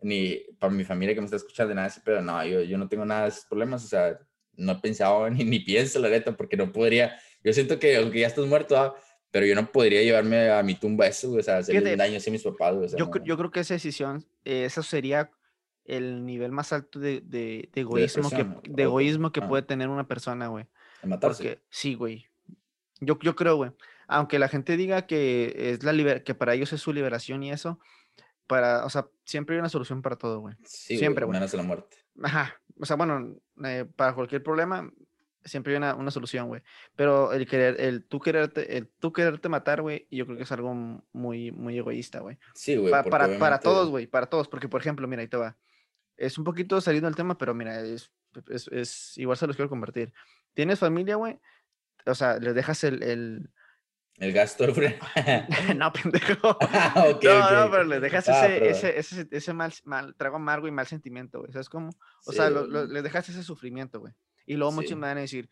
ni para mi familia que me está escuchando, nada ese pedo, no, yo, yo no tengo nada de esos problemas, o sea, no he pensado ni, ni pienso, la neta, porque no podría, yo siento que aunque ya estás muerto, ah, pero yo no podría llevarme a mi tumba eso, o sea, hacerle un daño así a mis papás, o sea, yo, yo creo que esa decisión, eh, eso sería el nivel más alto de, de, de egoísmo, que, de egoísmo que ah. puede tener una persona, güey. matarse. Porque, sí, güey. Yo, yo creo, güey aunque la gente diga que es la liber que para ellos es su liberación y eso, para, o sea, siempre hay una solución para todo, güey. Sí, siempre, güey. Menos la muerte. Ajá. O sea, bueno, eh, para cualquier problema siempre hay una, una solución, güey. Pero el querer, el tú quererte, el tú quererte matar, güey, yo creo que es algo muy, muy egoísta, güey. Sí, güey. para, para todos, güey, para todos, porque por ejemplo, mira, ahí te va. Es un poquito saliendo del tema, pero mira, es, es, es igual se los quiero convertir. Tienes familia, güey, o sea, les dejas el, el El gasto no, pendejo. Ah, no, no, pero le dejas ah, ese, ese, ese, mal, mal, trago amargo y mal sentimiento, güey. ¿Sabes cómo? O sea, le dejas ese sufrimiento, güey. Y luego muchos me van a decir,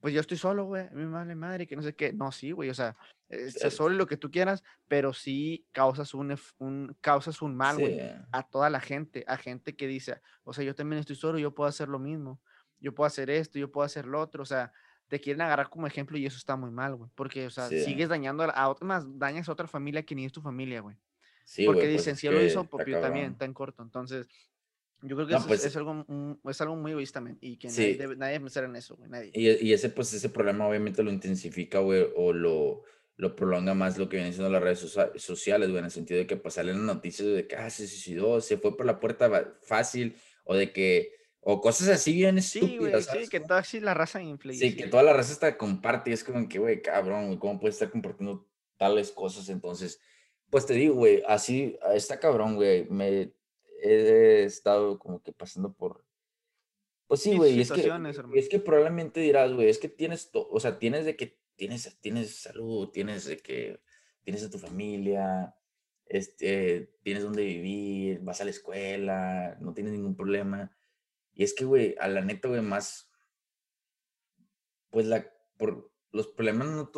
pues yo estoy solo, güey, a mi madre, madre, que no sé qué. No, sí, güey, o sea, estás solo lo que tú quieras, pero sí causas un, un, causas un mal, güey, a toda la gente, a gente que dice, o sea, yo también estoy solo, yo puedo hacer lo mismo, yo puedo hacer esto, yo puedo hacer lo otro, o sea, te quieren agarrar como ejemplo y eso está muy mal, güey, porque, o sea, sigues dañando a, más, dañas a otra familia que ni es tu familia, güey. Sí, porque pues dicen, si él lo hizo, pues yo también, en corto. Entonces, yo creo que eso pues es, algo, es algo muy egoísta, y que nadie, debe, nadie pensar en eso, güey, nadie. Y, y, ese, pues, ese problema obviamente lo intensifica, güey, o lo, lo prolonga más lo que vienen siendo las redes sociales, güey, en el sentido de que pues salen noticias de que, ah, se suicidó, se fue por la puerta fácil, o de que, o cosas así bien estúpidas. Sí, sí, que toda así la raza influye. Sí, que toda la raza está comparte, y es como que, güey, cabrón, güey, ¿cómo puedes estar compartiendo tales cosas? Entonces, pues te digo, güey, así, está cabrón, güey, me he estado como que pasando por... Pues sí, güey, es que, es que probablemente dirás, güey, es que tienes, o sea, tienes de que tienes, tienes salud, tienes de que tienes a tu familia, este, tienes donde vivir, vas a la escuela, no tienes ningún problema. Y es que, güey, a la neta, güey, más, pues la, por los problemas no,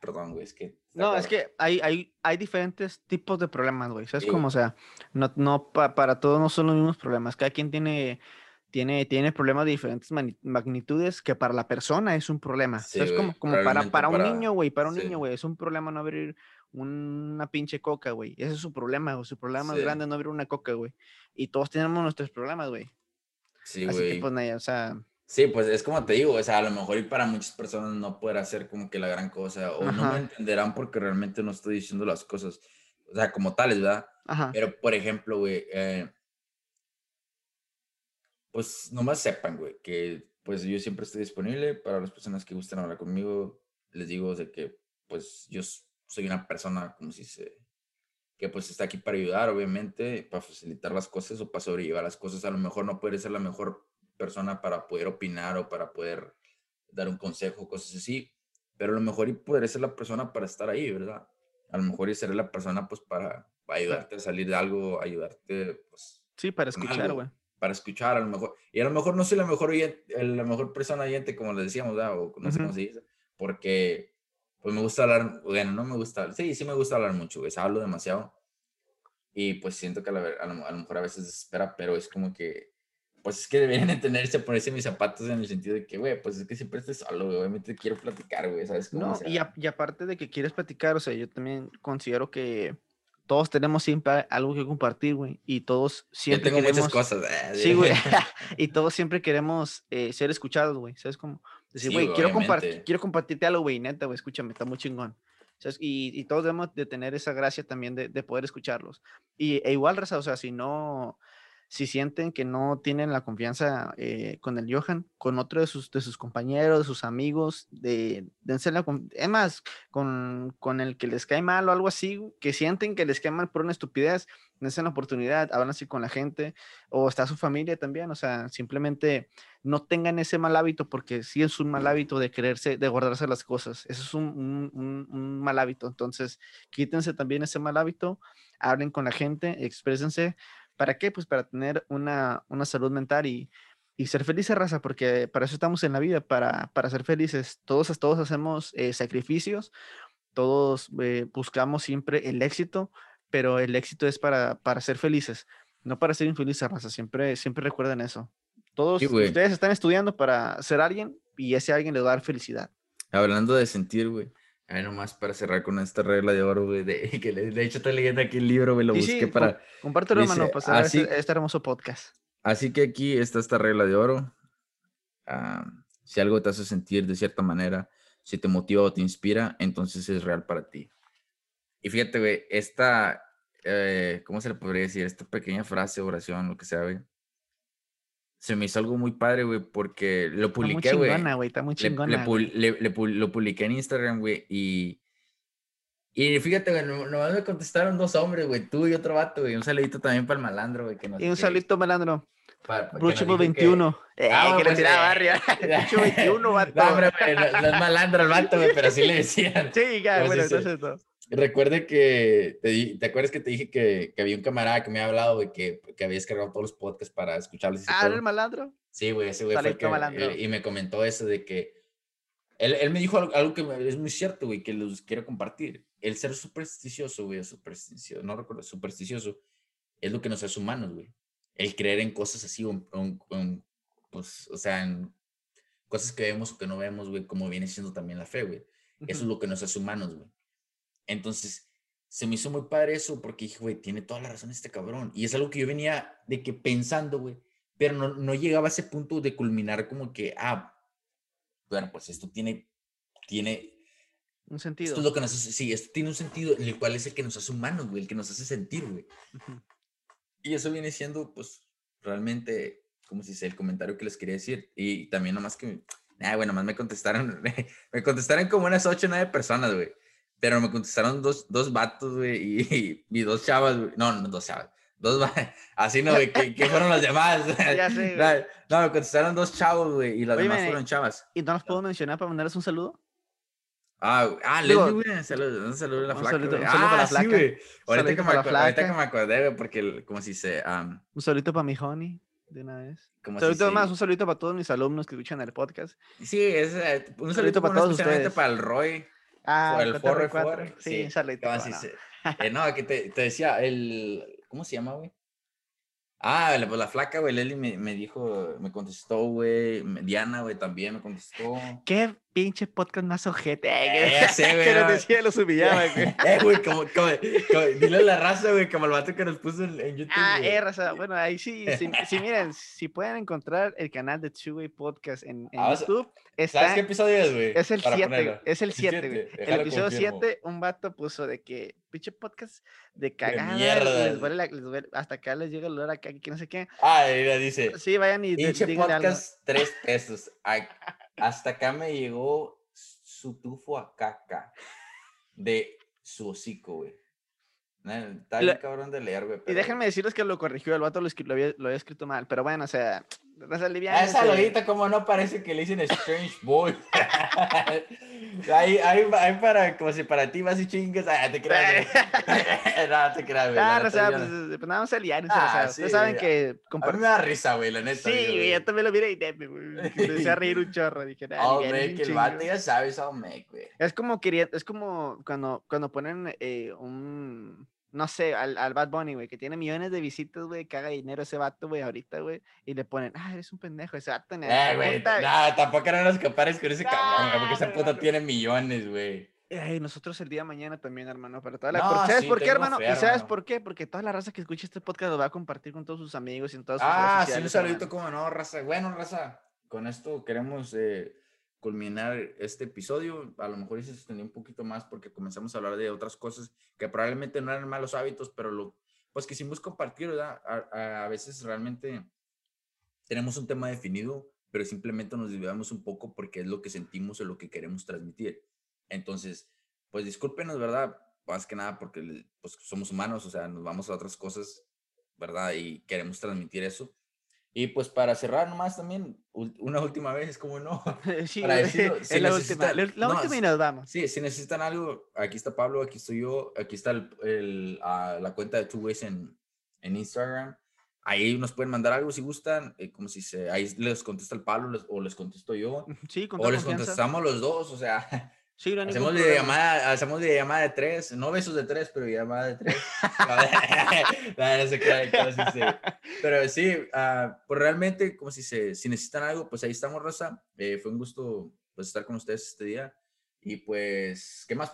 perdón, güey, es que... No, es que hay, hay, hay diferentes tipos de problemas, güey. ¿Sabes cómo? O sea, no, no para todos no son los mismos problemas. Cada quien tiene, tiene, tiene problemas de diferentes magnitudes que para la persona es un problema. ¿Sabes cómo? Como para, para un niño, güey, para un niño, güey, es un problema no abrir una pinche coca, güey. Ese es su problema, güey. Su problema más grande no abrir una coca, güey. Y todos tenemos nuestros problemas, güey. Sí, güey. Así que, pues, o sea... Sí, pues es como te digo, o sea, a lo mejor y para muchas personas no podrá ser como que la gran cosa, o no me entenderán porque realmente no estoy diciendo las cosas, o sea, como tales, ¿verdad? Ajá. Pero, por ejemplo, güey, eh, pues nomás sepan, güey, que pues yo siempre estoy disponible para las personas que gusten hablar conmigo. Les digo de que, pues yo soy una persona, como si se, que pues está aquí para ayudar, obviamente, para facilitar las cosas o para sobrellevar las cosas. A lo mejor no puede ser la mejor persona para poder opinar o para poder dar un consejo, cosas así, pero a lo mejor y podré ser la persona para estar ahí, ¿verdad? A lo mejor y seré la persona pues para, ayudarte a salir de algo, ayudarte pues... Sí, para escuchar, güey. Para escuchar a lo mejor. Y a lo mejor no soy la mejor, la mejor persona oyente, como les decíamos, ¿verdad? O no sé cómo se dice, porque pues me gusta hablar, bueno, no me gusta, sí, sí me gusta hablar mucho, güey, hablo demasiado. Y pues siento que a, a lo mejor a veces desespera, pero es como que pues es que deberían entenderse, ponerse mis zapatos en el sentido de que, güey, pues es que siempre estés solo, güey, obviamente quiero platicar, güey, ¿sabes? Cómo no, y, y, aparte de que quieres platicar, o sea, yo también considero que todos tenemos siempre algo que compartir, güey, y todos siempre Yo tengo muchas cosas. Eh, sí, güey, y todos siempre queremos eh, ser escuchados, güey, ¿sabes cómo? Decir, güey, quiero, compartir, quiero compartirte algo, güey, neta, güey, escúchame, está muy chingón. ¿sabes? Y, y, todos debemos de tener esa gracia también de, de poder escucharlos. Y e igual, Raza, o sea, si no, si sienten que no tienen la confianza eh, con el Johan, con otro de sus, de sus compañeros, de sus amigos, de, dense la, es más, con, con, el que les cae mal o algo así, que sienten que les cae mal por una estupidez, dense la oportunidad, hablan así con la gente, o está su familia también, o sea, simplemente no tengan ese mal hábito, porque sí es un mal hábito de quererse, de guardarse las cosas, eso es un, un, un mal hábito, entonces quítense también ese mal hábito, hablen con la gente, exprésense, ¿Para qué? Pues para tener una, una salud mental y, y ser felices, raza, porque para eso estamos en la vida, para, para ser felices. Todos, todos hacemos eh, sacrificios, todos eh, buscamos siempre el éxito, pero el éxito es para, para ser felices, no para ser infelices, raza. Siempre, siempre recuerden eso. Todos ustedes están estudiando para ser alguien y ese alguien le va a dar felicidad. Hablando de sentir, güey. Ahí nomás para cerrar con esta regla de oro, güey, de, que de hecho estoy leyendo aquí el libro, me lo busqué para... Compártelo, hermano, para así, este, este, hermoso podcast. Así que aquí está esta regla de oro. Ah, si algo te hace sentir de cierta manera, si te motiva o te inspira, entonces es real para ti. Y fíjate, güey, esta, eh, ¿cómo se le podría decir? Esta pequeña frase, oración, lo que sea, güey se me hizo algo muy padre, güey, porque lo publiqué, güey. Está muy chingona, güey, está muy chingona. lo publiqué en Instagram, güey, y... Y fíjate, güey, nomás me contestaron dos hombres, güey, tú y otro vato, güey. Un saludito también para el malandro, güey. Que y un saludito, malandro. Bruchable 21. Que... Eh, ah, que le pues, tiraba barria. Brucho 21, vato. No, hombre, no, no, es malandro el vato, pero sí le decían. Sí, ya, bueno, entonces no. Recuerde que te, ¿te acuerdas que te dije que, que, había un camarada que me había hablado de que, que había descargado todos los podcasts para escucharlos? Ah, el malandro? Sí, güey, ese güey fue el que, eh, y me comentó eso de que él, él me dijo algo, que es muy cierto, güey, que los quiero compartir. El ser supersticioso, güey, supersticioso, no recuerdo, supersticioso, es lo que nos hace humanos, güey. El creer en cosas así, pues, o sea, en cosas que vemos o que no vemos, güey, como viene siendo también la fe, güey. Eso es lo que nos hace humanos, güey. Entonces, se me hizo muy padre eso porque dije, güey, tiene toda la razón este cabrón. Y es algo que yo venía de que pensando, güey, pero no, no llegaba a ese punto de culminar como que, ah, bueno, pues esto tiene, tiene... Un sentido. Esto es lo que nos hace, sí, esto tiene un sentido, el cual es el que nos hace humanos, güey, el que nos hace sentir, güey. Y eso viene siendo, pues, realmente, como si sea el comentario que les quería decir. Y también nomás que, ah, bueno, más me contestaron, me contestaron como unas ocho o nueve personas, güey. Pero me contestaron dos, dos vatos, güey, y, y, dos chavas, güey. No, no, dos chavas. Dos, así no, güey, ¿qué, fueron las demás? Ya sé, no, me contestaron dos chavos, güey, y las demás fueron chavas. ¿Y no los puedo mencionar para mandarles un saludo? Ah, ah Leslie, güey, un saludo, un saludo a la flaca. Un saludo, ah, para la flaca. Sí, güey. Ahorita, que me, ahorita que me acordé, güey, porque, como si se... Um, un saludito para mi honey, de una vez. Un saludito más, un saludito para todos mis alumnos que escuchan el podcast. Sí, es, eh, un, saludito, para todos ustedes. para el Roy. Ah, el forro, forro. Sí, un saludito. Eh, no, que te, te decía, el... ¿Cómo se llama, güey? Ah, la, pues la flaca, güey, Leli me, me, dijo, me contestó, güey. Diana, güey, también me contestó. ¿Qué pinche podcast más ojete. Eh, sí, güey. que nos decía, los humillaba, güey. eh, güey, como, como, dile a la raza, güey, como el vato que nos puso en, YouTube. Ah, eh, raza. Bueno, ahí sí, sí, miren, si pueden encontrar el canal de Two Podcast en, en ah, YouTube. Está, ¿Sabes qué episodio es, güey? Es el 7, es el 7, güey. El episodio 7, un vato puso de que, pinche podcast de cagada. De mierda. Les duele, les duele, hasta acá les llega el olor acá, que no sé qué. Ah, ella dice. Sí, vayan y Pinche podcast, tres pesos. Hasta acá me llegó su tufo a caca de su hocico, güey. Está bien cabrón de leer, güey. Y déjenme decirles que lo corrigió, el vato lo, lo, había, lo había escrito mal, pero bueno, o sea, esa lolita, como no parece que le dicen Strange Boy. ahí, ahí, ahí, para, como si para ti vas y chingas. Ah, te creas. no, te creas, güey. Ah, o sea, pues, pues, nada más aliar. Ah, sí, saben que. A mí me da risa, güey, la neta. Sí, güey, yo también lo miré y me empecé a reír un chorro. Dije, oh, make, el vato ya sabes, oh, make, güey. Es como, quería, es como cuando, cuando ponen eh, un no sé, al, al Bad Bunny, güey, que tiene millones de visitas, güey, que haga dinero ese vato, güey, ahorita, güey, y le ponen, ah, eres un pendejo, ese vato. Eh, güey, no, tampoco eran los compares con ese cabrón, porque esa puta tiene millones, güey. Ay, nosotros el día de mañana también, hermano, para toda la... ¿Sabes por qué, hermano? ¿Y sabes por qué? Porque toda la raza que escucha este podcast lo va a compartir con todos sus amigos y en todas sus Ah, sí, un saludito, como no, raza. Bueno, raza, con esto queremos... Eh culminar este episodio. A lo mejor se extendió un poquito más porque comenzamos a hablar de otras cosas que probablemente no eran malos hábitos, pero lo, pues quisimos compartir, ¿verdad? A, veces realmente tenemos un tema definido, pero simplemente nos desviamos un poco porque es lo que sentimos o lo que queremos transmitir. Entonces, pues discúlpenos, ¿verdad? Más que nada porque pues, somos humanos, o sea, nos vamos a otras cosas, ¿verdad? Y queremos transmitir eso. Y pues para cerrar nomás también, una última vez, como no. Sí, para decirlo, si la última, la última y nos vamos. Sí, si necesitan algo, aquí está Pablo, aquí estoy yo, aquí está el, el, uh, la cuenta de Two Ways en, en Instagram. Ahí nos pueden mandar algo si gustan, eh, como si se, ahí les contesta el Pablo o les contesto yo. Sí, con O les contestamos los dos, o sea, hacemos, de llamada, hacemos de llamada de tres, no besos de tres, pero llamada de tres. Pero sí, uh, pues realmente, como si, se, si necesitan algo, pues ahí estamos, Rosa. Eh, fue un gusto pues, estar con ustedes este día. Y pues, ¿qué más?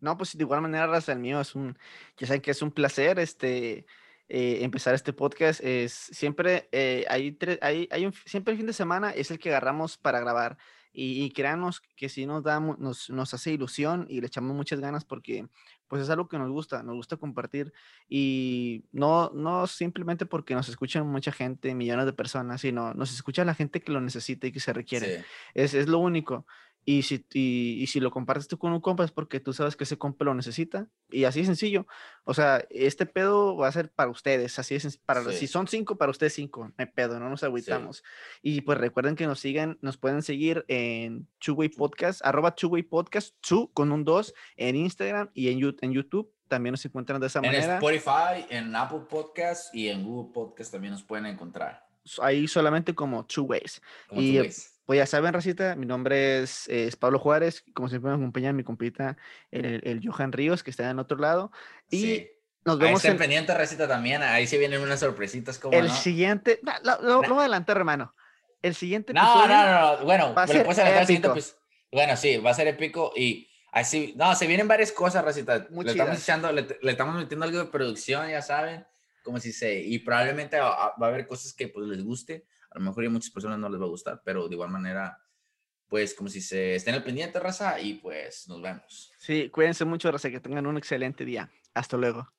No, pues de igual manera, Raza, el mío es un, ya saben que es un placer este, eh, empezar este podcast. Es siempre, eh, hay, hay, hay un, siempre el fin de semana es el que agarramos para grabar. Y, créanos que si nos, da, nos, nos hace ilusión y le echamos muchas ganas porque pues es algo que nos gusta, nos gusta compartir y no, no simplemente porque nos escuchan mucha gente, millones de personas, sino nos escucha la gente que lo necesita y que se requiere. Es, es lo único. Y si, y, si lo compartes tú con un compa es porque tú sabes que ese compa lo necesita. Y así es sencillo. O sea, este pedo va a ser para ustedes. Así es. Para, Si son cinco, para ustedes cinco. No hay pedo, no nos agüitamos. Y pues recuerden que nos sigan, nos pueden seguir en Chuway Podcast, arroba Chuway Podcast, Chu con un 2 en Instagram y en, en YouTube. También nos encuentran de esa manera. En Spotify, en Apple Podcast y en Google Podcast también nos pueden encontrar. Ahí solamente como Two Ways. y pues ya saben, Racita, mi nombre es, Pablo Juárez. Como siempre me acompaña mi compita, el, el, Johan Ríos, que está en otro lado. Y nos vemos. Ahí en... pendiente, Racita, también. Ahí sí vienen unas sorpresitas. como El siguiente. lo, lo, lo, voy a adelantar, hermano. El siguiente. No, no, no, Bueno, va a ser. Pues, bueno, sí, va a ser épico. Y así. No, se vienen varias cosas, Racita. le estamos, echando, le, le estamos metiendo algo de producción, ya saben como si se, y probablemente va, a haber cosas que pues les guste, a lo mejor a muchas personas no les va a gustar, pero de igual manera, pues como si se estén al pendiente, raza, y pues nos vemos. Sí, cuídense mucho, raza, que tengan un excelente día. Hasta luego.